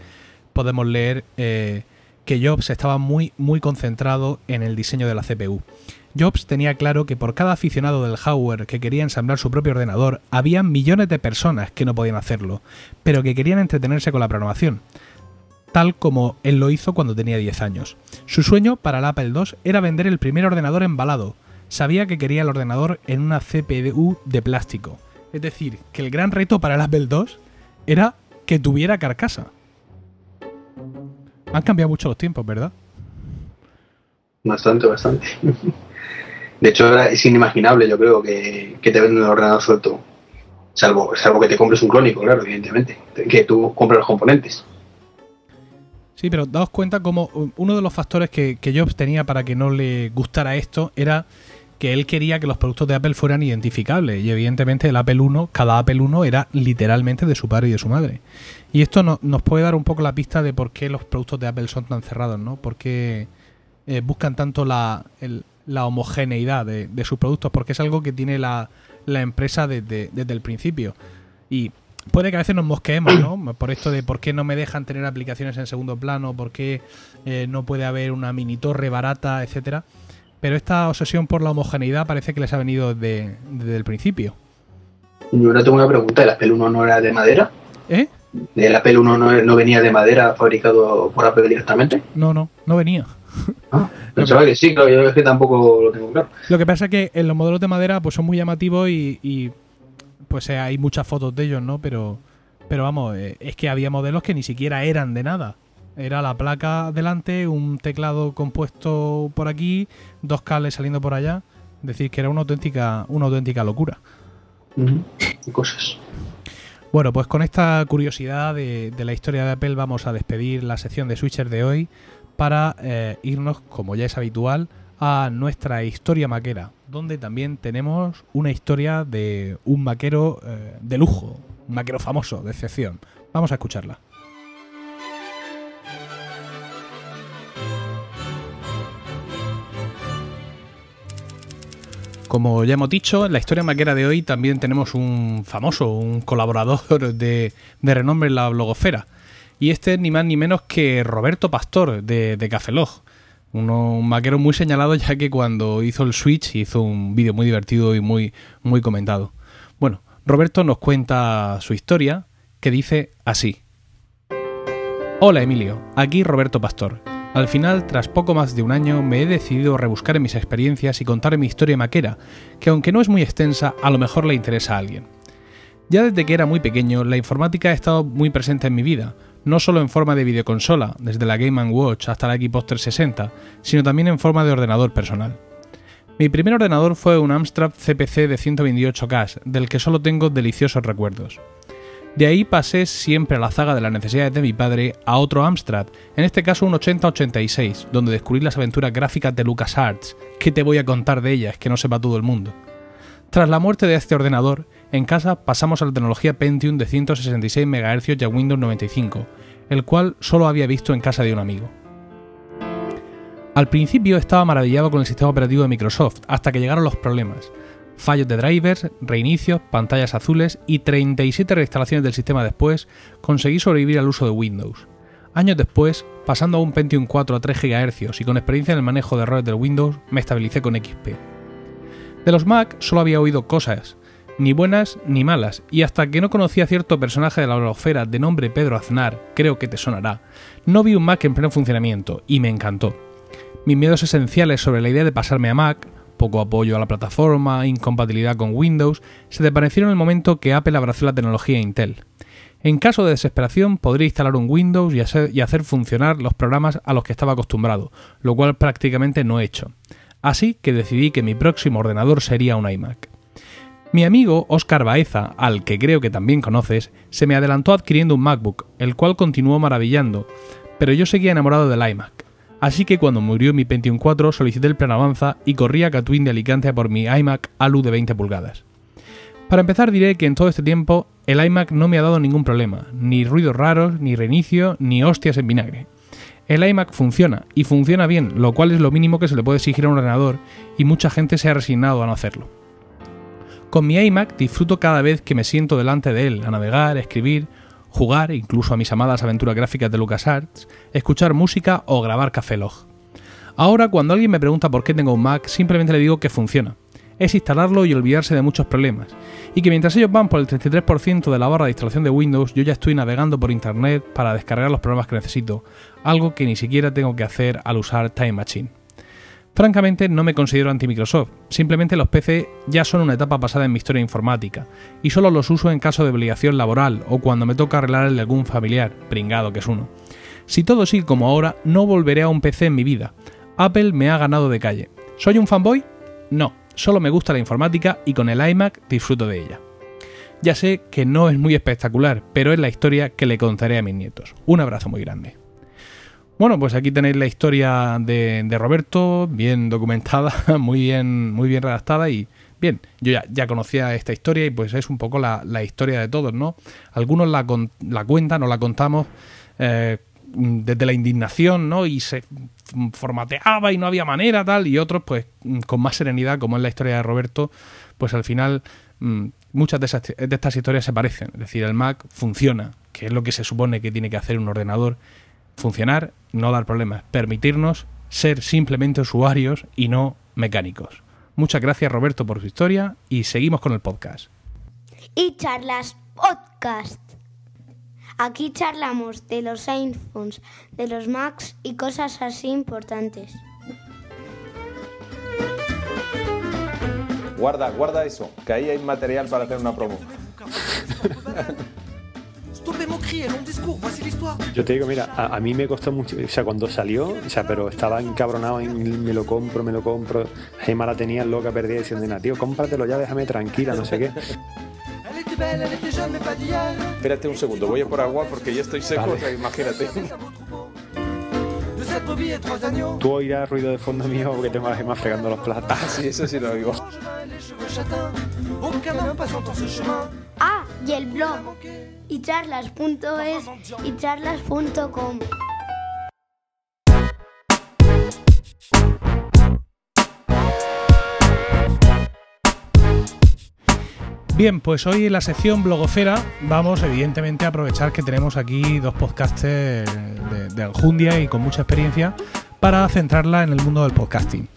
podemos leer eh, que Jobs estaba muy, muy concentrado en el diseño de la CPU. Jobs tenía claro que por cada aficionado del hardware que quería ensamblar su propio ordenador, había millones de personas que no podían hacerlo, pero que querían entretenerse con la programación, tal como él lo hizo cuando tenía 10 años. Su sueño para el Apple II era vender el primer ordenador embalado. Sabía que quería el ordenador en una CPU de plástico. Es decir, que el gran reto para el Apple II era que tuviera carcasa. Han cambiado mucho los tiempos, ¿verdad? Bastante, bastante. De hecho, es inimaginable, yo creo, que, te venden un ordenador suelto. Salvo, salvo que te compres un crónico, claro, evidentemente. Que tú compres los componentes. Sí, pero daos cuenta como uno de los factores que, que Jobs tenía para que no le gustara esto era que él quería que los productos de Apple fueran identificables. Y evidentemente el Apple 1, cada Apple 1 era literalmente de su padre y de su madre. Y esto nos puede dar un poco la pista de por qué los productos de Apple son tan cerrados, ¿no? Por qué eh, buscan tanto la, la homogeneidad de, sus productos, porque es algo que tiene la, empresa desde, el principio. Y puede que a veces nos mosqueemos, ¿no? Por esto de por qué no me dejan tener aplicaciones en segundo plano, por qué eh, no puede haber una mini torre barata, etcétera. Pero esta obsesión por la homogeneidad parece que les ha venido desde, el principio. Yo ahora tengo una pregunta, ¿el Apple 1 no era de madera? ¿Eh? ¿El Apple 1 no, venía de madera fabricado por Apple directamente? No, no, no venía. Ah, pensaba que sí, claro, yo es que tampoco lo tengo claro. Lo que pasa es que en los modelos de madera pues son muy llamativos y, pues eh, hay muchas fotos de ellos, ¿no? Pero, pero vamos, eh, es que había modelos que ni siquiera eran de nada. Era la placa delante, un teclado compuesto por aquí, dos cables saliendo por allá. Es decir, que era una auténtica, una auténtica locura. Cosas. Bueno, pues con esta curiosidad de, la historia de Apple vamos a despedir la sección de Switcher de hoy para eh, irnos, como ya es habitual, a nuestra historia maquera, donde también tenemos una historia de un maquero eh, de lujo, un maquero famoso, de excepción. Vamos a escucharla. Como ya hemos dicho, en la historia maquera de hoy también tenemos un famoso, un colaborador de, renombre en la blogosfera. Y este es ni más ni menos que Roberto Pastor de, de Cafelog. un maquero muy señalado ya que cuando hizo el Switch hizo un vídeo muy divertido y muy, muy comentado. Bueno, Roberto nos cuenta su historia que dice así. Hola Emilio, aquí Roberto Pastor. Al final, tras poco más de un año, me he decidido rebuscar mis experiencias y contar mi historia maquera, que aunque no es muy extensa, a lo mejor le interesa a alguien. Ya desde que era muy pequeño, la informática ha estado muy presente en mi vida, no solo en forma de videoconsola, desde la Game Watch hasta la Xbox 360, sino también en forma de ordenador personal. Mi primer ordenador fue un Amstrad CPC de 128K, del que solo tengo deliciosos recuerdos. De ahí pasé siempre a la zaga de las necesidades de mi padre a otro Amstrad, en este caso un 8086, donde descubrí las aventuras gráficas de LucasArts, que te voy a contar de ellas, que no sepa todo el mundo. Tras la muerte de este ordenador, en casa pasamos a la tecnología Pentium de 166 MHz y a Windows 95, el cual solo había visto en casa de un amigo. Al principio estaba maravillado con el sistema operativo de Microsoft, hasta que llegaron los problemas fallos de drivers, reinicios, pantallas azules y 37 reinstalaciones del sistema después, conseguí sobrevivir al uso de Windows. Años después, pasando a un Pentium 4 a 3 GHz y con experiencia en el manejo de errores del Windows, me estabilicé con XP. De los Mac solo había oído cosas, ni buenas ni malas, y hasta que no conocía a cierto personaje de la blogosfera de nombre Pedro Aznar, creo que te sonará, no vi un Mac en pleno funcionamiento, y me encantó. Mis miedos esenciales sobre la idea de pasarme a Mac poco apoyo a la plataforma, incompatibilidad con Windows, se desvanecieron en el momento que Apple abrazó la tecnología Intel. En caso de desesperación, podría instalar un Windows y hacer, funcionar los programas a los que estaba acostumbrado, lo cual prácticamente no he hecho. Así que decidí que mi próximo ordenador sería un iMac. Mi amigo Oscar Baeza, al que creo que también conoces, se me adelantó adquiriendo un MacBook, el cual continuó maravillando, pero yo seguía enamorado del iMac. Así que cuando murió mi Pentium 4 solicité el plan Avanza y corrí a Catwin de Alicante a por mi iMac Alu de 20 pulgadas. Para empezar diré que en todo este tiempo el iMac no me ha dado ningún problema, ni ruidos raros, ni reinicio, ni hostias en vinagre. El iMac funciona, y funciona bien, lo cual es lo mínimo que se le puede exigir a un ordenador, y mucha gente se ha resignado a no hacerlo. Con mi iMac disfruto cada vez que me siento delante de él, a navegar, a escribir, jugar, incluso a mis amadas aventuras gráficas de LucasArts, escuchar música o grabar Café Log. Ahora, cuando alguien me pregunta por qué tengo un Mac, simplemente le digo que funciona. Es instalarlo y olvidarse de muchos problemas. Y que mientras ellos van por el 33% de la barra de instalación de Windows, yo ya estoy navegando por internet para descargar los programas que necesito, algo que ni siquiera tengo que hacer al usar Time Machine. Francamente no me considero anti-Microsoft, simplemente los PC ya son una etapa pasada en mi historia informática, y solo los uso en caso de obligación laboral o cuando me toca arreglarle a algún familiar, pringado que es uno. Si todo sigue como ahora, no volveré a un PC en mi vida. Apple me ha ganado de calle. ¿Soy un fanboy? No, solo me gusta la informática y con el iMac disfruto de ella. Ya sé que no es muy espectacular, pero es la historia que le contaré a mis nietos. Un abrazo muy grande. Bueno, pues aquí tenéis la historia de, Roberto, bien documentada, muy bien, muy bien redactada y bien, yo ya, conocía esta historia y pues es un poco la, historia de todos, ¿no? Algunos la, la cuentan o la contamos eh, desde la indignación, ¿no? Y se formateaba y no había manera, tal, y otros, pues, con más serenidad, como es la historia de Roberto, pues al final mm, muchas de, de estas historias se parecen. Es decir, el Mac funciona, que es lo que se supone que tiene que hacer un ordenador funcionar, no dar problemas, permitirnos ser simplemente usuarios y no mecánicos. Muchas gracias Roberto por su historia y seguimos con el podcast. Y charlas podcast. Aquí charlamos de los iPhones, de los Macs y cosas así importantes. Guarda, guarda eso, que ahí hay material para hacer una promo. Yo te digo, mira, a, mí me costó mucho, o sea, cuando salió, o sea, pero estaba encabronado en me lo compro, me lo compro. Gemma la tenía loca perdida diciendo, tío, cómpratelo ya, déjame tranquila, no sé qué. Espérate un segundo, voy a por agua porque ya estoy seco, o sea, imagínate. Tú oirás ruido de fondo mío porque tengo a Gemma fregando los platos. Ah, sí, eso sí lo oigo. Ah, y el blog y charlas.es y charlas.com. Bien, pues hoy en la sección blogosfera vamos evidentemente a aprovechar que tenemos aquí dos podcasters de, de Aljundia y con mucha experiencia para centrarla en el mundo del podcasting.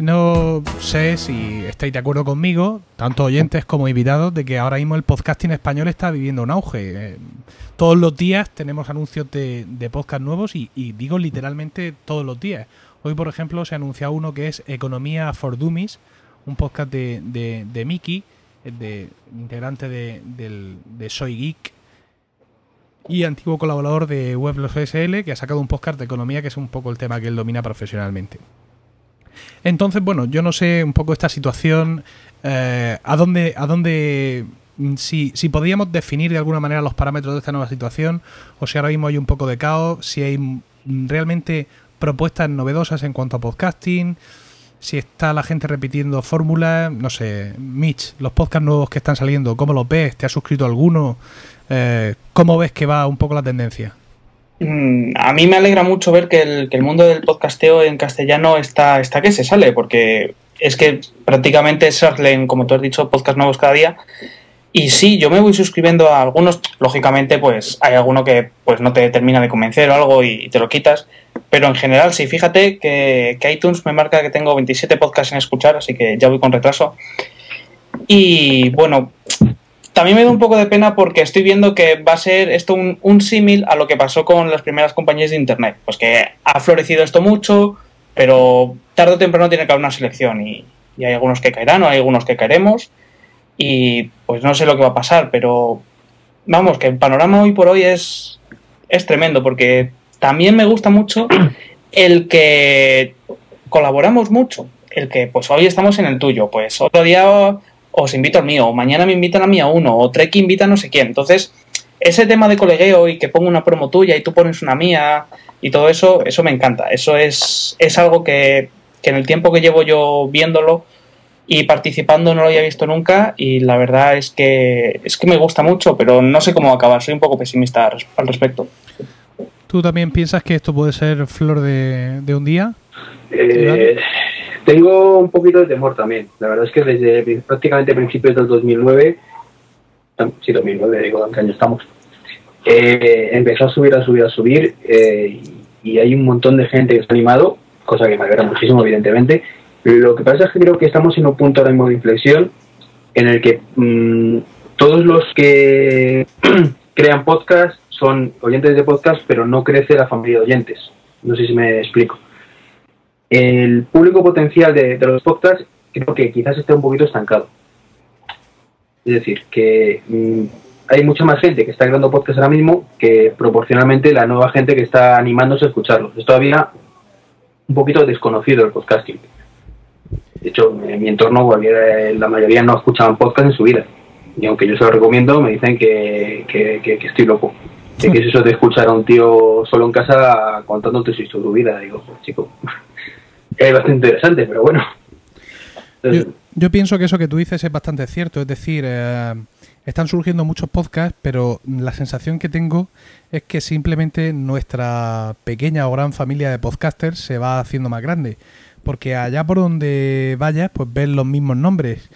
No sé si estáis de acuerdo conmigo, tanto oyentes como invitados, de que ahora mismo el podcasting español está viviendo un auge. Eh, todos los días tenemos anuncios de, podcast nuevos y, digo literalmente todos los días. Hoy, por ejemplo, se anuncia uno que es Economía for Dummies, un podcast de, de, de Miki, de, integrante de, de Soy Geek y antiguo colaborador de Weblos SL, que ha sacado un podcast de economía que es un poco el tema que él domina profesionalmente. Entonces, bueno, yo no sé un poco esta situación, eh, a dónde, a dónde mm, si, si podríamos definir de alguna manera los parámetros de esta nueva situación, o si ahora mismo hay un poco de caos, si hay mm, realmente propuestas novedosas en cuanto a podcasting, si está la gente repitiendo fórmulas, no sé, Mitch, los podcasts nuevos que están saliendo, ¿cómo los ves? ¿Te has suscrito alguno? Eh, ¿Cómo ves que va un poco la tendencia? Mm, a mí me alegra mucho ver que el, mundo del podcasteo en castellano está, está que se sale, porque es que prácticamente salen, como tú has dicho, podcast nuevos cada día. Y sí, yo me voy suscribiendo a algunos, lógicamente, pues hay alguno que pues no te termina de convencer o algo y, te lo quitas. Pero en general, sí, fíjate que, que, iTunes me marca que tengo 27 podcasts en escuchar, así que ya voy con retraso. Y bueno, también me da un poco de pena porque estoy viendo que va a ser esto un, símil a lo que pasó con las primeras compañías de Internet. Pues que ha florecido esto mucho, pero tarde o temprano tiene que haber una selección y, hay algunos que caerán o hay algunos que caeremos y pues no sé lo que va a pasar, pero vamos, que el panorama hoy por hoy es, es tremendo porque también me gusta mucho el que colaboramos mucho, el que pues hoy estamos en el tuyo, pues otro día os invito al mío, o mañana me invitan a mí a uno, o Trek invita a no sé quién. Entonces, ese tema de colegueo y que pongo una promo tuya y tú pones una mía y todo eso, eso me encanta. Eso es, es algo que, en el tiempo que llevo yo viéndolo y participando no lo había visto nunca y la verdad es que, es que me gusta mucho, pero no sé cómo acabar. Soy un poco pesimista al respecto. ¿Tú también piensas que esto puede ser flor de, de un día? Eh, tengo un poquito de temor también. La verdad es que desde prácticamente principios del 2009, sí, 2009, digo, ¿en qué año estamos? eh, empezó a subir, a subir, a subir, eh, y hay un montón de gente que está animado, cosa que me alegra muchísimo, evidentemente. Lo que pasa es que creo que estamos en un punto ahora mismo de inflexión en el que mm, todos los que crean podcast son oyentes de podcast, pero no crece la familia de oyentes. No sé si me explico. El público potencial de, de los podcasts creo que quizás esté un poquito estancado. Es decir, que mm, hay mucha más gente que está creando podcast ahora mismo que proporcionalmente la nueva gente que está animándose a escucharlos. Es todavía un poquito desconocido el podcasting. De hecho, en mi entorno la mayoría no escuchaban podcast en su vida. Y aunque yo se lo recomiendo, me dicen que, que- que- que estoy loco. Que qué es eso de escuchar a un tío solo en casa contándote su su vida. Digo, pues chico, es bastante interesante, pero bueno. Yo, pienso que eso que tú dices es bastante cierto, es decir, eh, están surgiendo muchos podcasts, pero la sensación que tengo es que simplemente nuestra pequeña o gran familia de podcasters se va haciendo más grande, porque allá por donde vayas, pues ves los mismos nombres.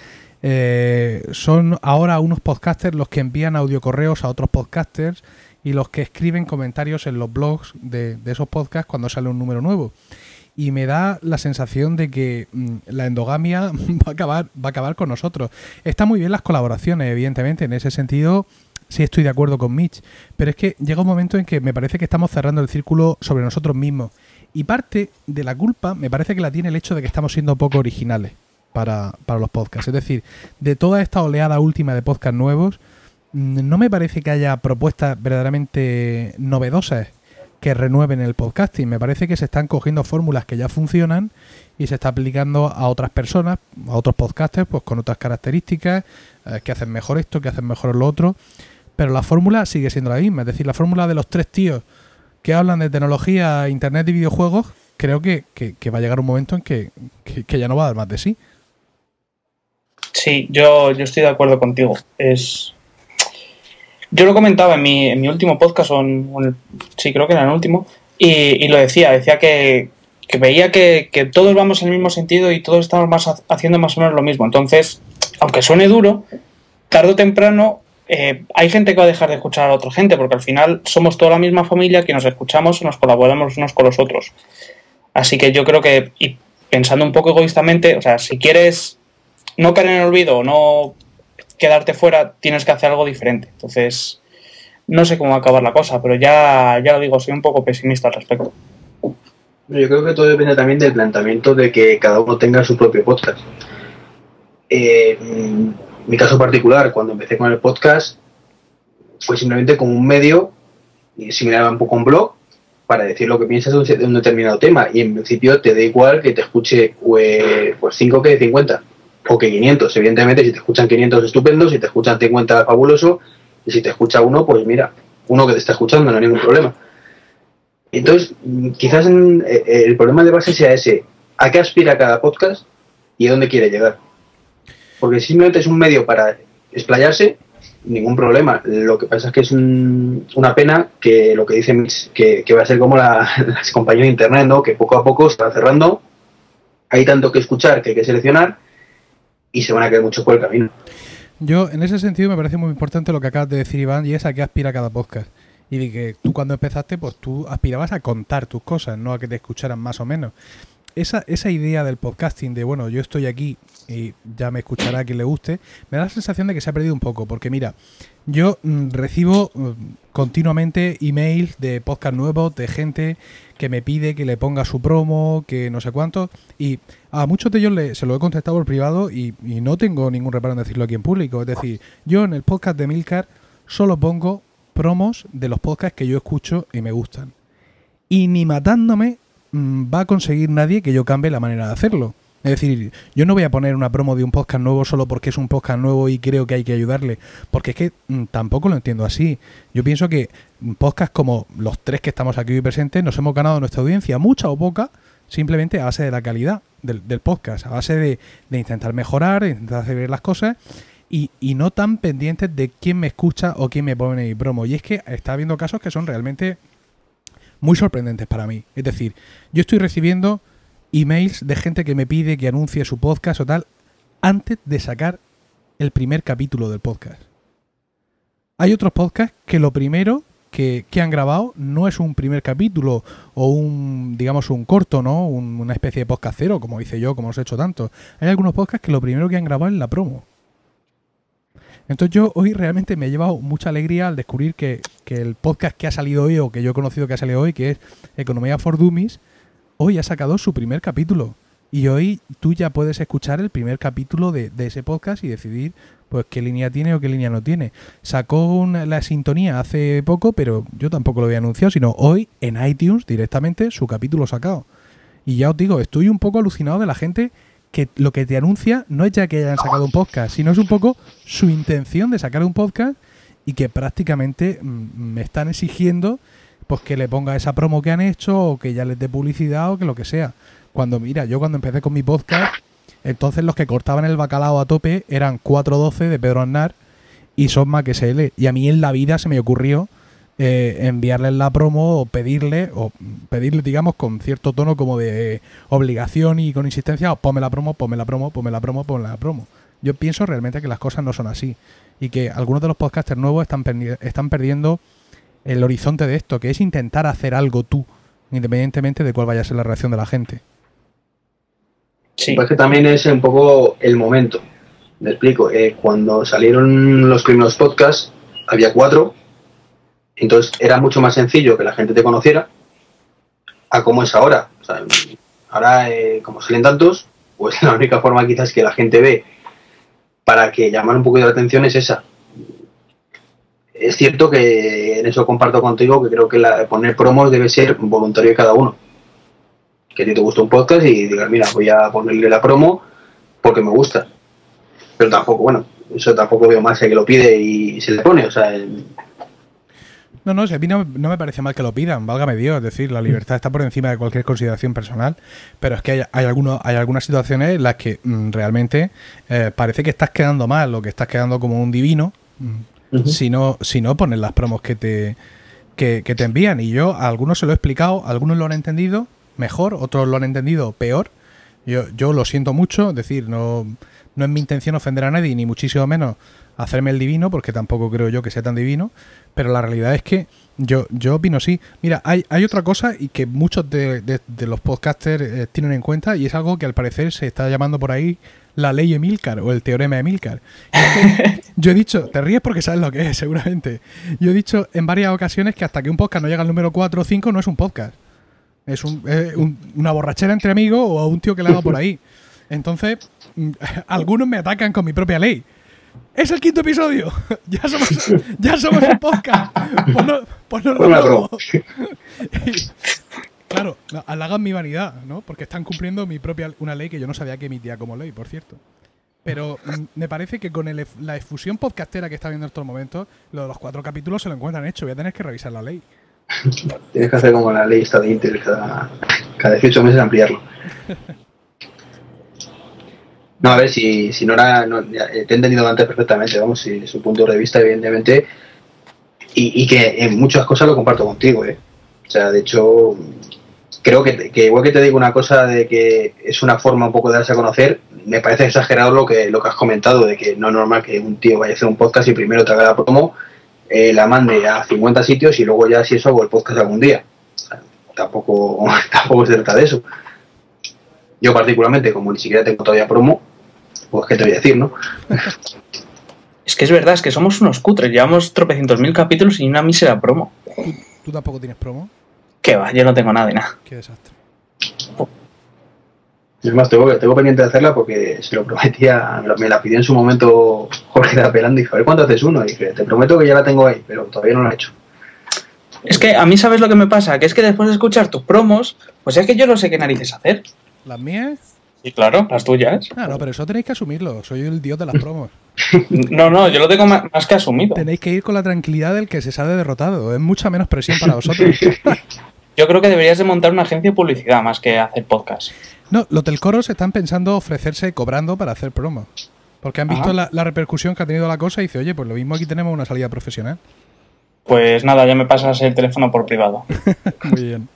Eh, son ahora unos podcasters los que envían audiocorreos a otros podcasters y los que escriben comentarios en los blogs de esos podcasts cuando sale un número nuevo y me da la sensación de que mm, la endogamia va a acabar va a acabar con nosotros. Está muy bien las colaboraciones, evidentemente, en ese sentido sí estoy de acuerdo con Mitch, pero es que llega un momento en que me parece que estamos cerrando el círculo sobre nosotros mismos y parte de la culpa me parece que la tiene el hecho de que estamos siendo poco originales para, para los podcasts. Es decir, de toda esta oleada última de podcasts nuevos, mm, no me parece que haya propuestas verdaderamente novedosas que renueven el podcasting. Me parece que se están cogiendo fórmulas que ya funcionan y se está aplicando a otras personas, a otros podcasters, pues con otras características, eh, que hacen mejor esto, que hacen mejor lo otro. Pero la fórmula sigue siendo la misma. Es decir, la fórmula de los tres tíos que hablan de tecnología, internet y videojuegos, creo que, que- que va a llegar un momento en que, que- ya no va a dar más de sí. Sí, yo, yo estoy de acuerdo contigo. Es. Yo lo comentaba en mi, en mi último podcast, o sí, creo que era el último, y, y lo decía, decía que, que veía que, que todos vamos en el mismo sentido y todos estamos más ha- haciendo más o menos lo mismo. Entonces, aunque suene duro, tarde o temprano eh, hay gente que va a dejar de escuchar a otra gente, porque al final somos toda la misma familia que nos escuchamos nos colaboramos unos con los otros. Así que yo creo que, y pensando un poco egoístamente, o sea, si quieres no caer en el olvido o no quedarte fuera, tienes que hacer algo diferente. Entonces, no sé cómo va a acabar la cosa, pero ya, ya lo digo, soy un poco pesimista al respecto. Yo creo que todo depende también del planteamiento de que cada uno tenga su propio podcast. Eh, mi caso particular, cuando empecé con el podcast, fue simplemente como un medio, y similar un poco a un blog, para decir lo que piensas de un, de un determinado tema. Y en principio te da igual que te escuche pues 5 que 50 o que 500. Evidentemente, si te escuchan 500, estupendo. Si te escuchan 50, fabuloso. Y si te escucha uno, pues mira, uno que te está escuchando, no hay ningún problema. Entonces, mm, quizás mm, eh, eh, el problema de base sea ese. ¿A qué aspira cada podcast y a dónde quiere llegar? Porque simplemente es un medio para explayarse, ningún problema. Lo que pasa es que es un- una pena que lo que dicen que, que va a ser como la- las compañías de Internet, ¿no? que poco a poco se cerrando, hay tanto que escuchar que hay que seleccionar y se van a quedar mucho por el camino. Yo, en ese sentido, me parece muy importante lo que acabas de decir, Iván, y es a qué aspira cada podcast. Y de que tú cuando empezaste, pues tú aspirabas a contar tus cosas, no a que te escucharan más o menos. Esa, esa idea del podcasting de, bueno, yo estoy aquí y ya me escuchará quien le guste, me da la sensación de que se ha perdido un poco, porque mira, yo mm, recibo mm, continuamente emails de podcast nuevos, de gente que me pide que le ponga su promo, que no sé cuánto, y a muchos de ellos le- se lo he contestado por privado y, y no tengo ningún reparo en decirlo aquí en público. Es decir, yo en el podcast de Milcar solo pongo promos de los podcasts que yo escucho y me gustan. Y ni matándome mm, va a conseguir nadie que yo cambie la manera de hacerlo. Es decir, yo no voy a poner una promo de un podcast nuevo solo porque es un podcast nuevo y creo que hay que ayudarle. Porque es que mm, tampoco lo entiendo así. Yo pienso que mm, podcasts como los tres que estamos aquí hoy presentes nos hemos ganado nuestra audiencia, mucha o poca, simplemente a base de la calidad del, podcast, a base de, intentar mejorar, intentar hacer bien las cosas y, y no tan pendientes de quién me escucha o quién me pone mi promo. Y es que está habiendo casos que son realmente muy sorprendentes para mí. Es decir, yo estoy recibiendo emails de gente que me pide que anuncie su podcast o tal antes de sacar el primer capítulo del podcast. Hay otros podcasts que lo primero que, que han grabado no es un primer capítulo o un, digamos, un corto, ¿no? Un- una especie de podcast cero, como hice yo, como os he hecho tanto. Hay algunos podcasts que lo primero que han grabado es la promo. Entonces yo hoy realmente me he llevado mucha alegría al descubrir que, que el podcast que ha salido hoy o que yo he conocido que ha salido hoy, que es Economía for Dummies, hoy ha sacado su primer capítulo. Y hoy tú ya puedes escuchar el primer capítulo de, ese podcast y decidir pues qué línea tiene o qué línea no tiene. Sacó una- la sintonía hace poco, pero yo tampoco lo había anunciado, sino hoy en iTunes directamente su capítulo sacado. Y ya os digo, estoy un poco alucinado de la gente que lo que te anuncia no es ya que hayan sacado un podcast, sino es un poco su intención de sacar un podcast y que prácticamente mm, me están exigiendo pues que le ponga esa promo que han hecho o que ya les dé publicidad o que lo que sea. Cuando, mira, yo cuando empecé con mi podcast, entonces los que cortaban el bacalao a tope eran 412 de Pedro Aznar y son Mac SL. Y a mí en la vida se me ocurrió eh, enviarles la promo o pedirle, o pedirle, digamos, con cierto tono como de obligación y con insistencia, "Oh, ponme la promo, ponme la promo, ponme la promo, ponme la promo. Yo pienso realmente que las cosas no son así y que algunos de los podcasters nuevos están, están perdiendo el horizonte de esto, que es intentar hacer algo tú, independientemente de cuál vaya a ser la reacción de la gente. Sí. Pues que también es un poco el momento. Me explico. eh, cuando salieron los primeros podcasts, había cuatro. Entonces era mucho más sencillo que la gente te conociera a cómo es ahora. O sea, ahora, eh, como salen tantos, pues la única forma quizás que la gente ve para que llamar un poquito la atención es esa. Es cierto que en eso comparto contigo que creo que la, poner promos debe ser voluntario de cada uno que te gusta un podcast y digas, mira, voy a ponerle la promo porque me gusta. Pero tampoco, bueno, eso tampoco veo más que lo pide y se le pone, o sea, No, no, a mí no, no me parece mal que lo pidan, válgame Dios, es decir, la libertad está por encima de cualquier consideración personal, pero es que hay, hay, algunos, hay algunas situaciones en las que mm, realmente eh, parece que estás quedando mal o que estás quedando como un divino si, no, si no pones las promos que te, que, te envían. Y yo a algunos se lo he explicado, algunos lo han entendido mejor, otros lo han entendido peor. Yo, yo lo siento mucho, es decir, no, no es mi intención ofender a nadie, ni muchísimo menos hacerme el divino, porque tampoco creo yo que sea tan divino, pero la realidad es que yo, yo opino sí. Mira, hay, hay otra cosa y que muchos de, de- de los podcasters eh, tienen en cuenta y es algo que al parecer se está llamando por ahí la ley Emilcar o el teorema Emilcar. Y es que yo he dicho, te ríes porque sabes lo que es, seguramente. Yo he dicho en varias ocasiones que hasta que un podcast no llega al número 4 o 5 no es un podcast. Es un- es un- una borrachera entre amigos o a un tío que le haga por ahí. Entonces, mm, algunos me atacan con mi propia ley. ¡Es el quinto episodio! ¡Ya somos, ya somos un podcast! Ponnos, ponnos Pon claro, halagan mi vanidad, ¿no? Porque están cumpliendo mi propia una ley que yo no sabía que emitía como ley, por cierto. Pero mm, me parece que con el la efusión podcastera que está viendo en estos momentos, lo de los cuatro capítulos se lo encuentran hecho. Voy a tener que revisar la ley. tienes que hacer como la ley esta de Intel, cada, cada 18 meses ampliarlo. No, a ver, si, si no eh, te he entendido antes perfectamente, vamos, si su punto de vista, evidentemente. Y, y que en muchas cosas lo comparto contigo, ¿eh? O sea, de hecho, creo que, que igual que te digo una cosa de que es una forma un poco de darse a conocer, me parece exagerado lo que, lo que has comentado, de que no es normal que un tío vaya a hacer un podcast y primero te haga la promo, eh, la mande a 50 sitios y luego ya si eso hago el podcast algún día. O sea, tampoco, tampoco se trata de eso. Yo particularmente, como ni siquiera tengo todavía promo, pues qué te voy a decir, ¿no? Es que es verdad, es que somos unos cutres. Llevamos tropecientos mil capítulos y una mísera promo. ¿Tú, tú tampoco tienes promo? Que va, yo no tengo nada de nada. Qué desastre. Es más, tengo, tengo pendiente de hacerla porque se lo prometía, me, la pidió en su momento Jorge de Apelando y dije, a ver cuánto haces uno. Y dije, te prometo que ya la tengo ahí, pero todavía no lo he hecho. Es que a mí, ¿sabes lo que me pasa? Que es que después de escuchar tus promos, pues es que yo no sé qué narices hacer. ¿Las mías? Sí, claro, las tuyas. Ah, no, pero eso tenéis que asumirlo. Soy el dios de las promos. No, no, yo lo tengo más que asumido. Tenéis que ir con la tranquilidad del que se sale derrotado. Es mucha menos presión para vosotros. Yo creo que deberías de montar una agencia de publicidad más que hacer podcast. No, los del coro se están pensando ofrecerse cobrando para hacer promo. Porque han visto la, la repercusión que ha tenido la cosa y dice, oye, pues lo mismo aquí tenemos una salida profesional. Pues nada, ya me pasas el teléfono por privado. Muy bien.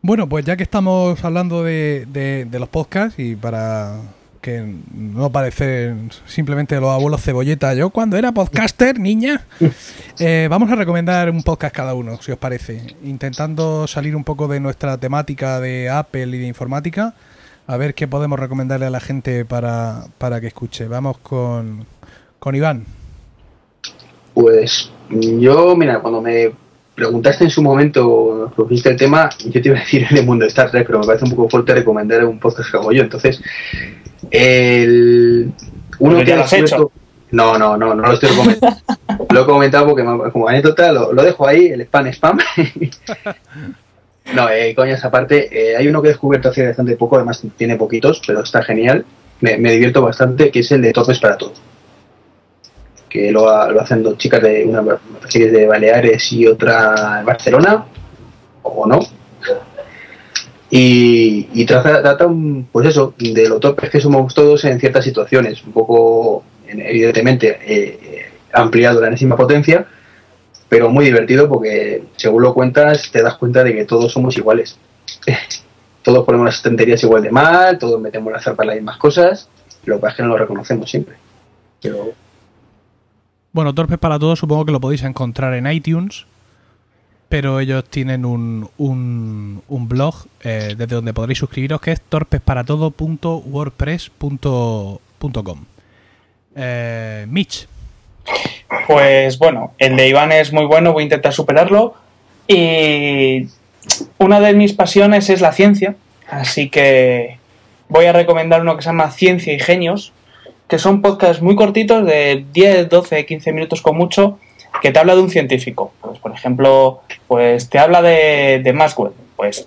Bueno, pues ya que estamos hablando de, de- de los podcasts y para que no parecen simplemente los abuelos cebolleta. Yo cuando era podcaster, niña, eh, vamos a recomendar un podcast cada uno, si os parece, intentando salir un poco de nuestra temática de Apple y de informática, a ver qué podemos recomendarle a la gente para, para que escuche. Vamos con, con Iván. Pues yo, mira, cuando me preguntaste en su momento, propusiste el tema, yo te iba a decir en el mundo de Star Trek, pero me parece un poco fuerte recomendar un podcast como yo. Entonces, el uno Pero ya que lo has hecho. No, no, no, no lo estoy comentando. lo he comentado porque como anécdota lo, lo dejo ahí, el spam spam. no, eh, coñas aparte, eh, hay uno que he descubierto hace bastante poco, además tiene poquitos, pero está genial. Me, me divierto bastante, que es el de Topes para Todos. Que lo, ha- lo hacen dos chicas de una, que es de Baleares y otra en Barcelona, o no. Y, trata, trata un- pues eso, de lo torpes que somos todos en ciertas situaciones, un poco, en- evidentemente, eh, ampliado la enésima potencia, pero muy divertido porque según lo cuentas te das cuenta de que todos somos iguales. todos ponemos las tonterías igual de mal, todos metemos la zarpa en las mismas cosas, lo que pasa es que no lo reconocemos siempre. Bueno, Torpes para Todos supongo que lo podéis encontrar en iTunes, pero ellos tienen un, un, un blog eh, desde donde podréis suscribiros que es torpesparatodo.wordpress.com. Eh, Mitch, Pues bueno, el de Iván es muy bueno, voy a intentar superarlo. Y una de mis pasiones es la ciencia, así que voy a recomendar uno que se llama Ciencia y Genios, que son podcasts muy cortitos de 10, 12, 15 minutos con mucho, que te habla de un científico. Pues, por ejemplo, pues te habla de, de Maxwell, pues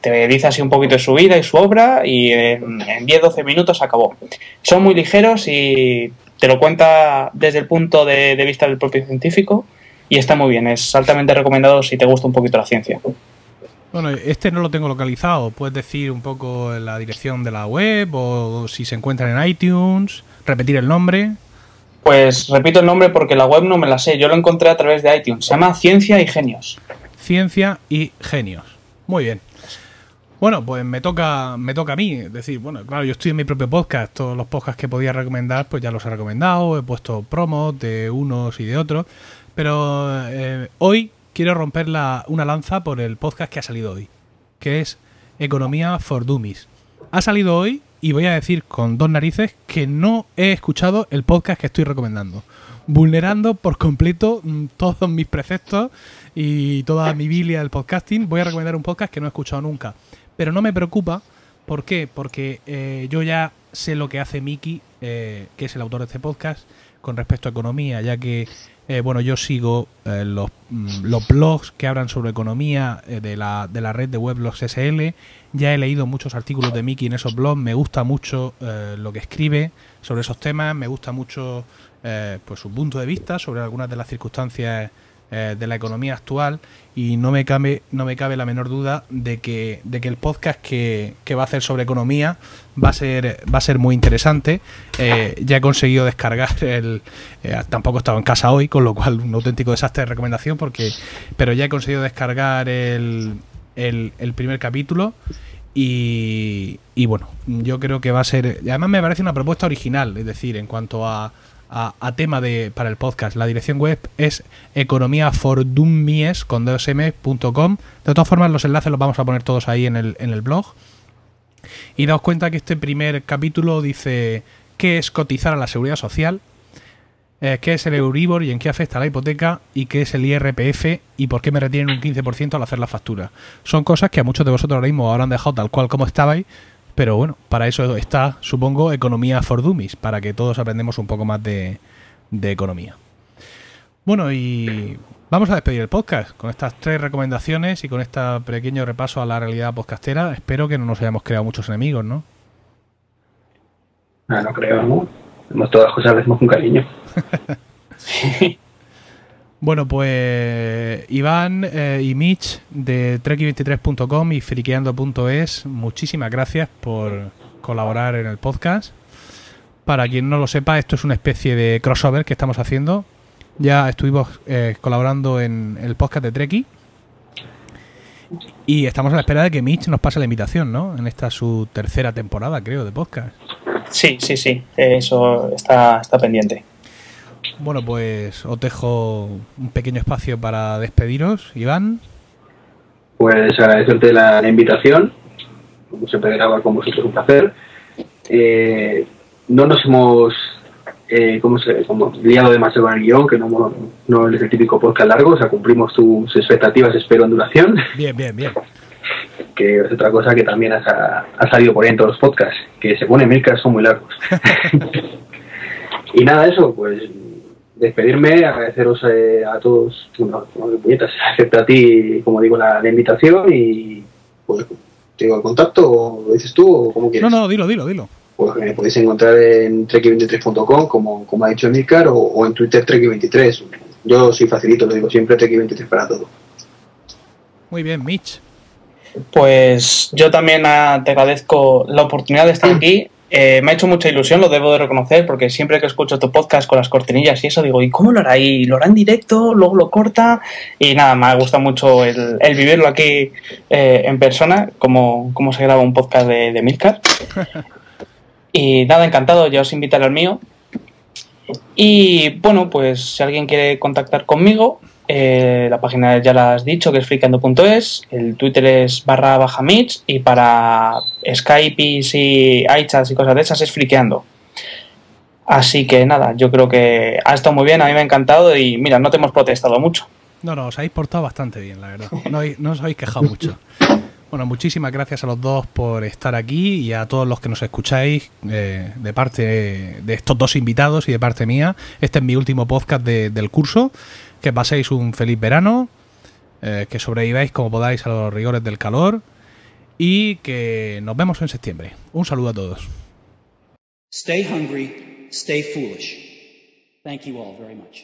te dice así un poquito de su vida y su obra y en, en 10, 12 minutos acabó. Son muy ligeros y te lo cuenta desde el punto de, de vista del propio científico y está muy bien, es altamente recomendado si te gusta un poquito la ciencia. bueno, este no lo tengo localizado. ¿Puedes decir un poco la dirección de la web o si se encuentra en iTunes? ¿Repetir el nombre? Pues repito el nombre porque la web no me la sé, yo lo encontré a través de iTunes, se llama Ciencia y Genios. Ciencia y genios. Muy bien. Bueno, pues me toca, me toca a mí. Decir, bueno, claro, yo estoy en mi propio podcast. Todos los podcasts que podía recomendar, pues ya los he recomendado. He puesto promos de unos y de otros. Pero eh, hoy quiero romper la, una lanza por el podcast que ha salido hoy. Que es Economía for Dummies. Ha salido hoy y voy a decir con dos narices que no he escuchado el podcast que estoy recomendando. Vulnerando por completo mm, todos mis preceptos y toda mi bilia del podcasting, voy a recomendar un podcast que no he escuchado nunca. Pero no me preocupa, ¿por qué? Porque eh, yo ya sé lo que hace Miki, eh, que es el autor de este podcast, con respecto a economía, ya que eh, bueno, yo sigo eh, los, mm, los blogs que hablan sobre economía eh, de, la, de la red de weblogs SL. Ya he leído muchos artículos de Miki en esos blogs. Me gusta mucho lo que escribe sobre esos temas. Me gusta mucho pues su punto de vista sobre algunas de las circunstancias de la economía actual. Y no me cabe, no me cabe la menor duda de que, de que el podcast que, que va a hacer sobre economía va a ser, va a ser muy interesante. Eh, ya he conseguido descargar el. eh, tampoco he estado en casa hoy, con lo cual un auténtico desastre de recomendación, porque. Pero ya he conseguido descargar el, el, primer capítulo. Y, y bueno, yo creo que va a ser. Además, me parece una propuesta original, es decir, en cuanto a, a, tema de para el podcast. La dirección web es economiafordummies con 2m.com. De todas formas, los enlaces los vamos a poner todos ahí en el, en el blog. Y daos cuenta que este primer capítulo dice qué es cotizar a la seguridad social, eh, qué es el Euribor y en qué afecta la hipoteca, y qué es el IRPF y por qué me retienen un 15% al hacer la factura. Son cosas que a muchos de vosotros ahora mismo habrán dejado tal cual como estabais, pero bueno, para eso está, supongo, Economía for Dummies, para que todos aprendemos un poco más de, de economía. Bueno, y vamos a despedir el podcast con estas tres recomendaciones y con este pequeño repaso a la realidad podcastera. Espero que no nos hayamos creado muchos enemigos, ¿no? ah, no creo, ¿no? Hemos todas las cosas las hacemos con cariño. Bueno, pues Iván eh, y Mitch de treki23.com y friqueando.es, muchísimas gracias por colaborar en el podcast. Para quien no lo sepa, esto es una especie de crossover que estamos haciendo. Ya estuvimos eh, colaborando en el podcast de Treki. Y estamos a la espera de que Mitch nos pase la invitación, ¿no? En esta su tercera temporada, creo, de podcast. Sí, sí, sí, eso está, está pendiente. Bueno, pues os dejo un pequeño espacio para despediros, Iván. Pues agradecerte la, la invitación, como siempre grabar con vosotros un placer. Eh, no nos hemos eh, ¿cómo se, como liado demasiado con el guion, que no, no es el típico podcast largo, o sea, cumplimos tus expectativas, espero, en duración. Bien, bien, bien. que es otra cosa que también ha, ha salido por ahí en todos los podcasts, que se pone milcas son muy largos. y nada, eso, pues despedirme, agradeceros eh, a todos, bueno, puñetas, acepto a ti, como digo, la, la invitación y pues te digo el contacto, o lo dices tú, o como quieres. No, no, dilo, dilo, dilo. Pues me podéis encontrar en treki23.com, como, como ha dicho Emilcar, o, o en Twitter treki23. Yo soy facilito, lo digo siempre, treki23 para todo. Muy bien, Mitch. Pues yo también ah, te agradezco la oportunidad de estar aquí. Eh, me ha hecho mucha ilusión, lo debo de reconocer, porque siempre que escucho tu podcast con las cortinillas y eso, digo, ¿y cómo lo hará? ¿Y lo hará en directo? ¿Luego lo corta? Y nada, me ha gustado mucho el, el vivirlo aquí eh, en persona, como, como se graba un podcast de, de Milcar. Y nada, encantado, ya os invitaré al mío. Y bueno, pues si alguien quiere contactar conmigo, eh, la página ya la has dicho, que es fricando.es, el Twitter es barra baja Mitch y para Skype y si iChats y cosas de esas es friqueando. Así que nada, yo creo que ha estado muy bien, a mí me ha encantado y mira, no te hemos protestado mucho. No, no, os habéis portado bastante bien, la verdad. No, no os habéis quejado mucho. Bueno, muchísimas gracias a los dos por estar aquí y a todos los que nos escucháis eh, de parte de estos dos invitados y de parte mía. Este es mi último podcast de- del curso. Que paséis un feliz verano, eh, que sobreviváis como podáis a los rigores del calor y que nos vemos en septiembre. Un saludo a todos. Stay hungry, stay foolish. Thank you all very much.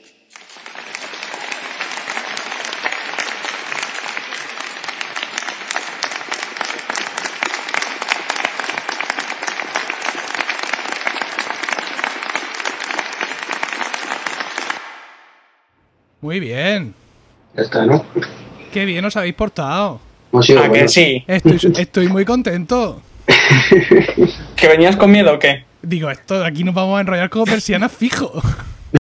Muy bien. Ya está, ¿no? Qué bien os habéis portado. ¿A que sí? Estoy, estoy muy contento. ¿Que venías con miedo o qué? Digo, esto de aquí nos vamos a enrollar como persianas fijo.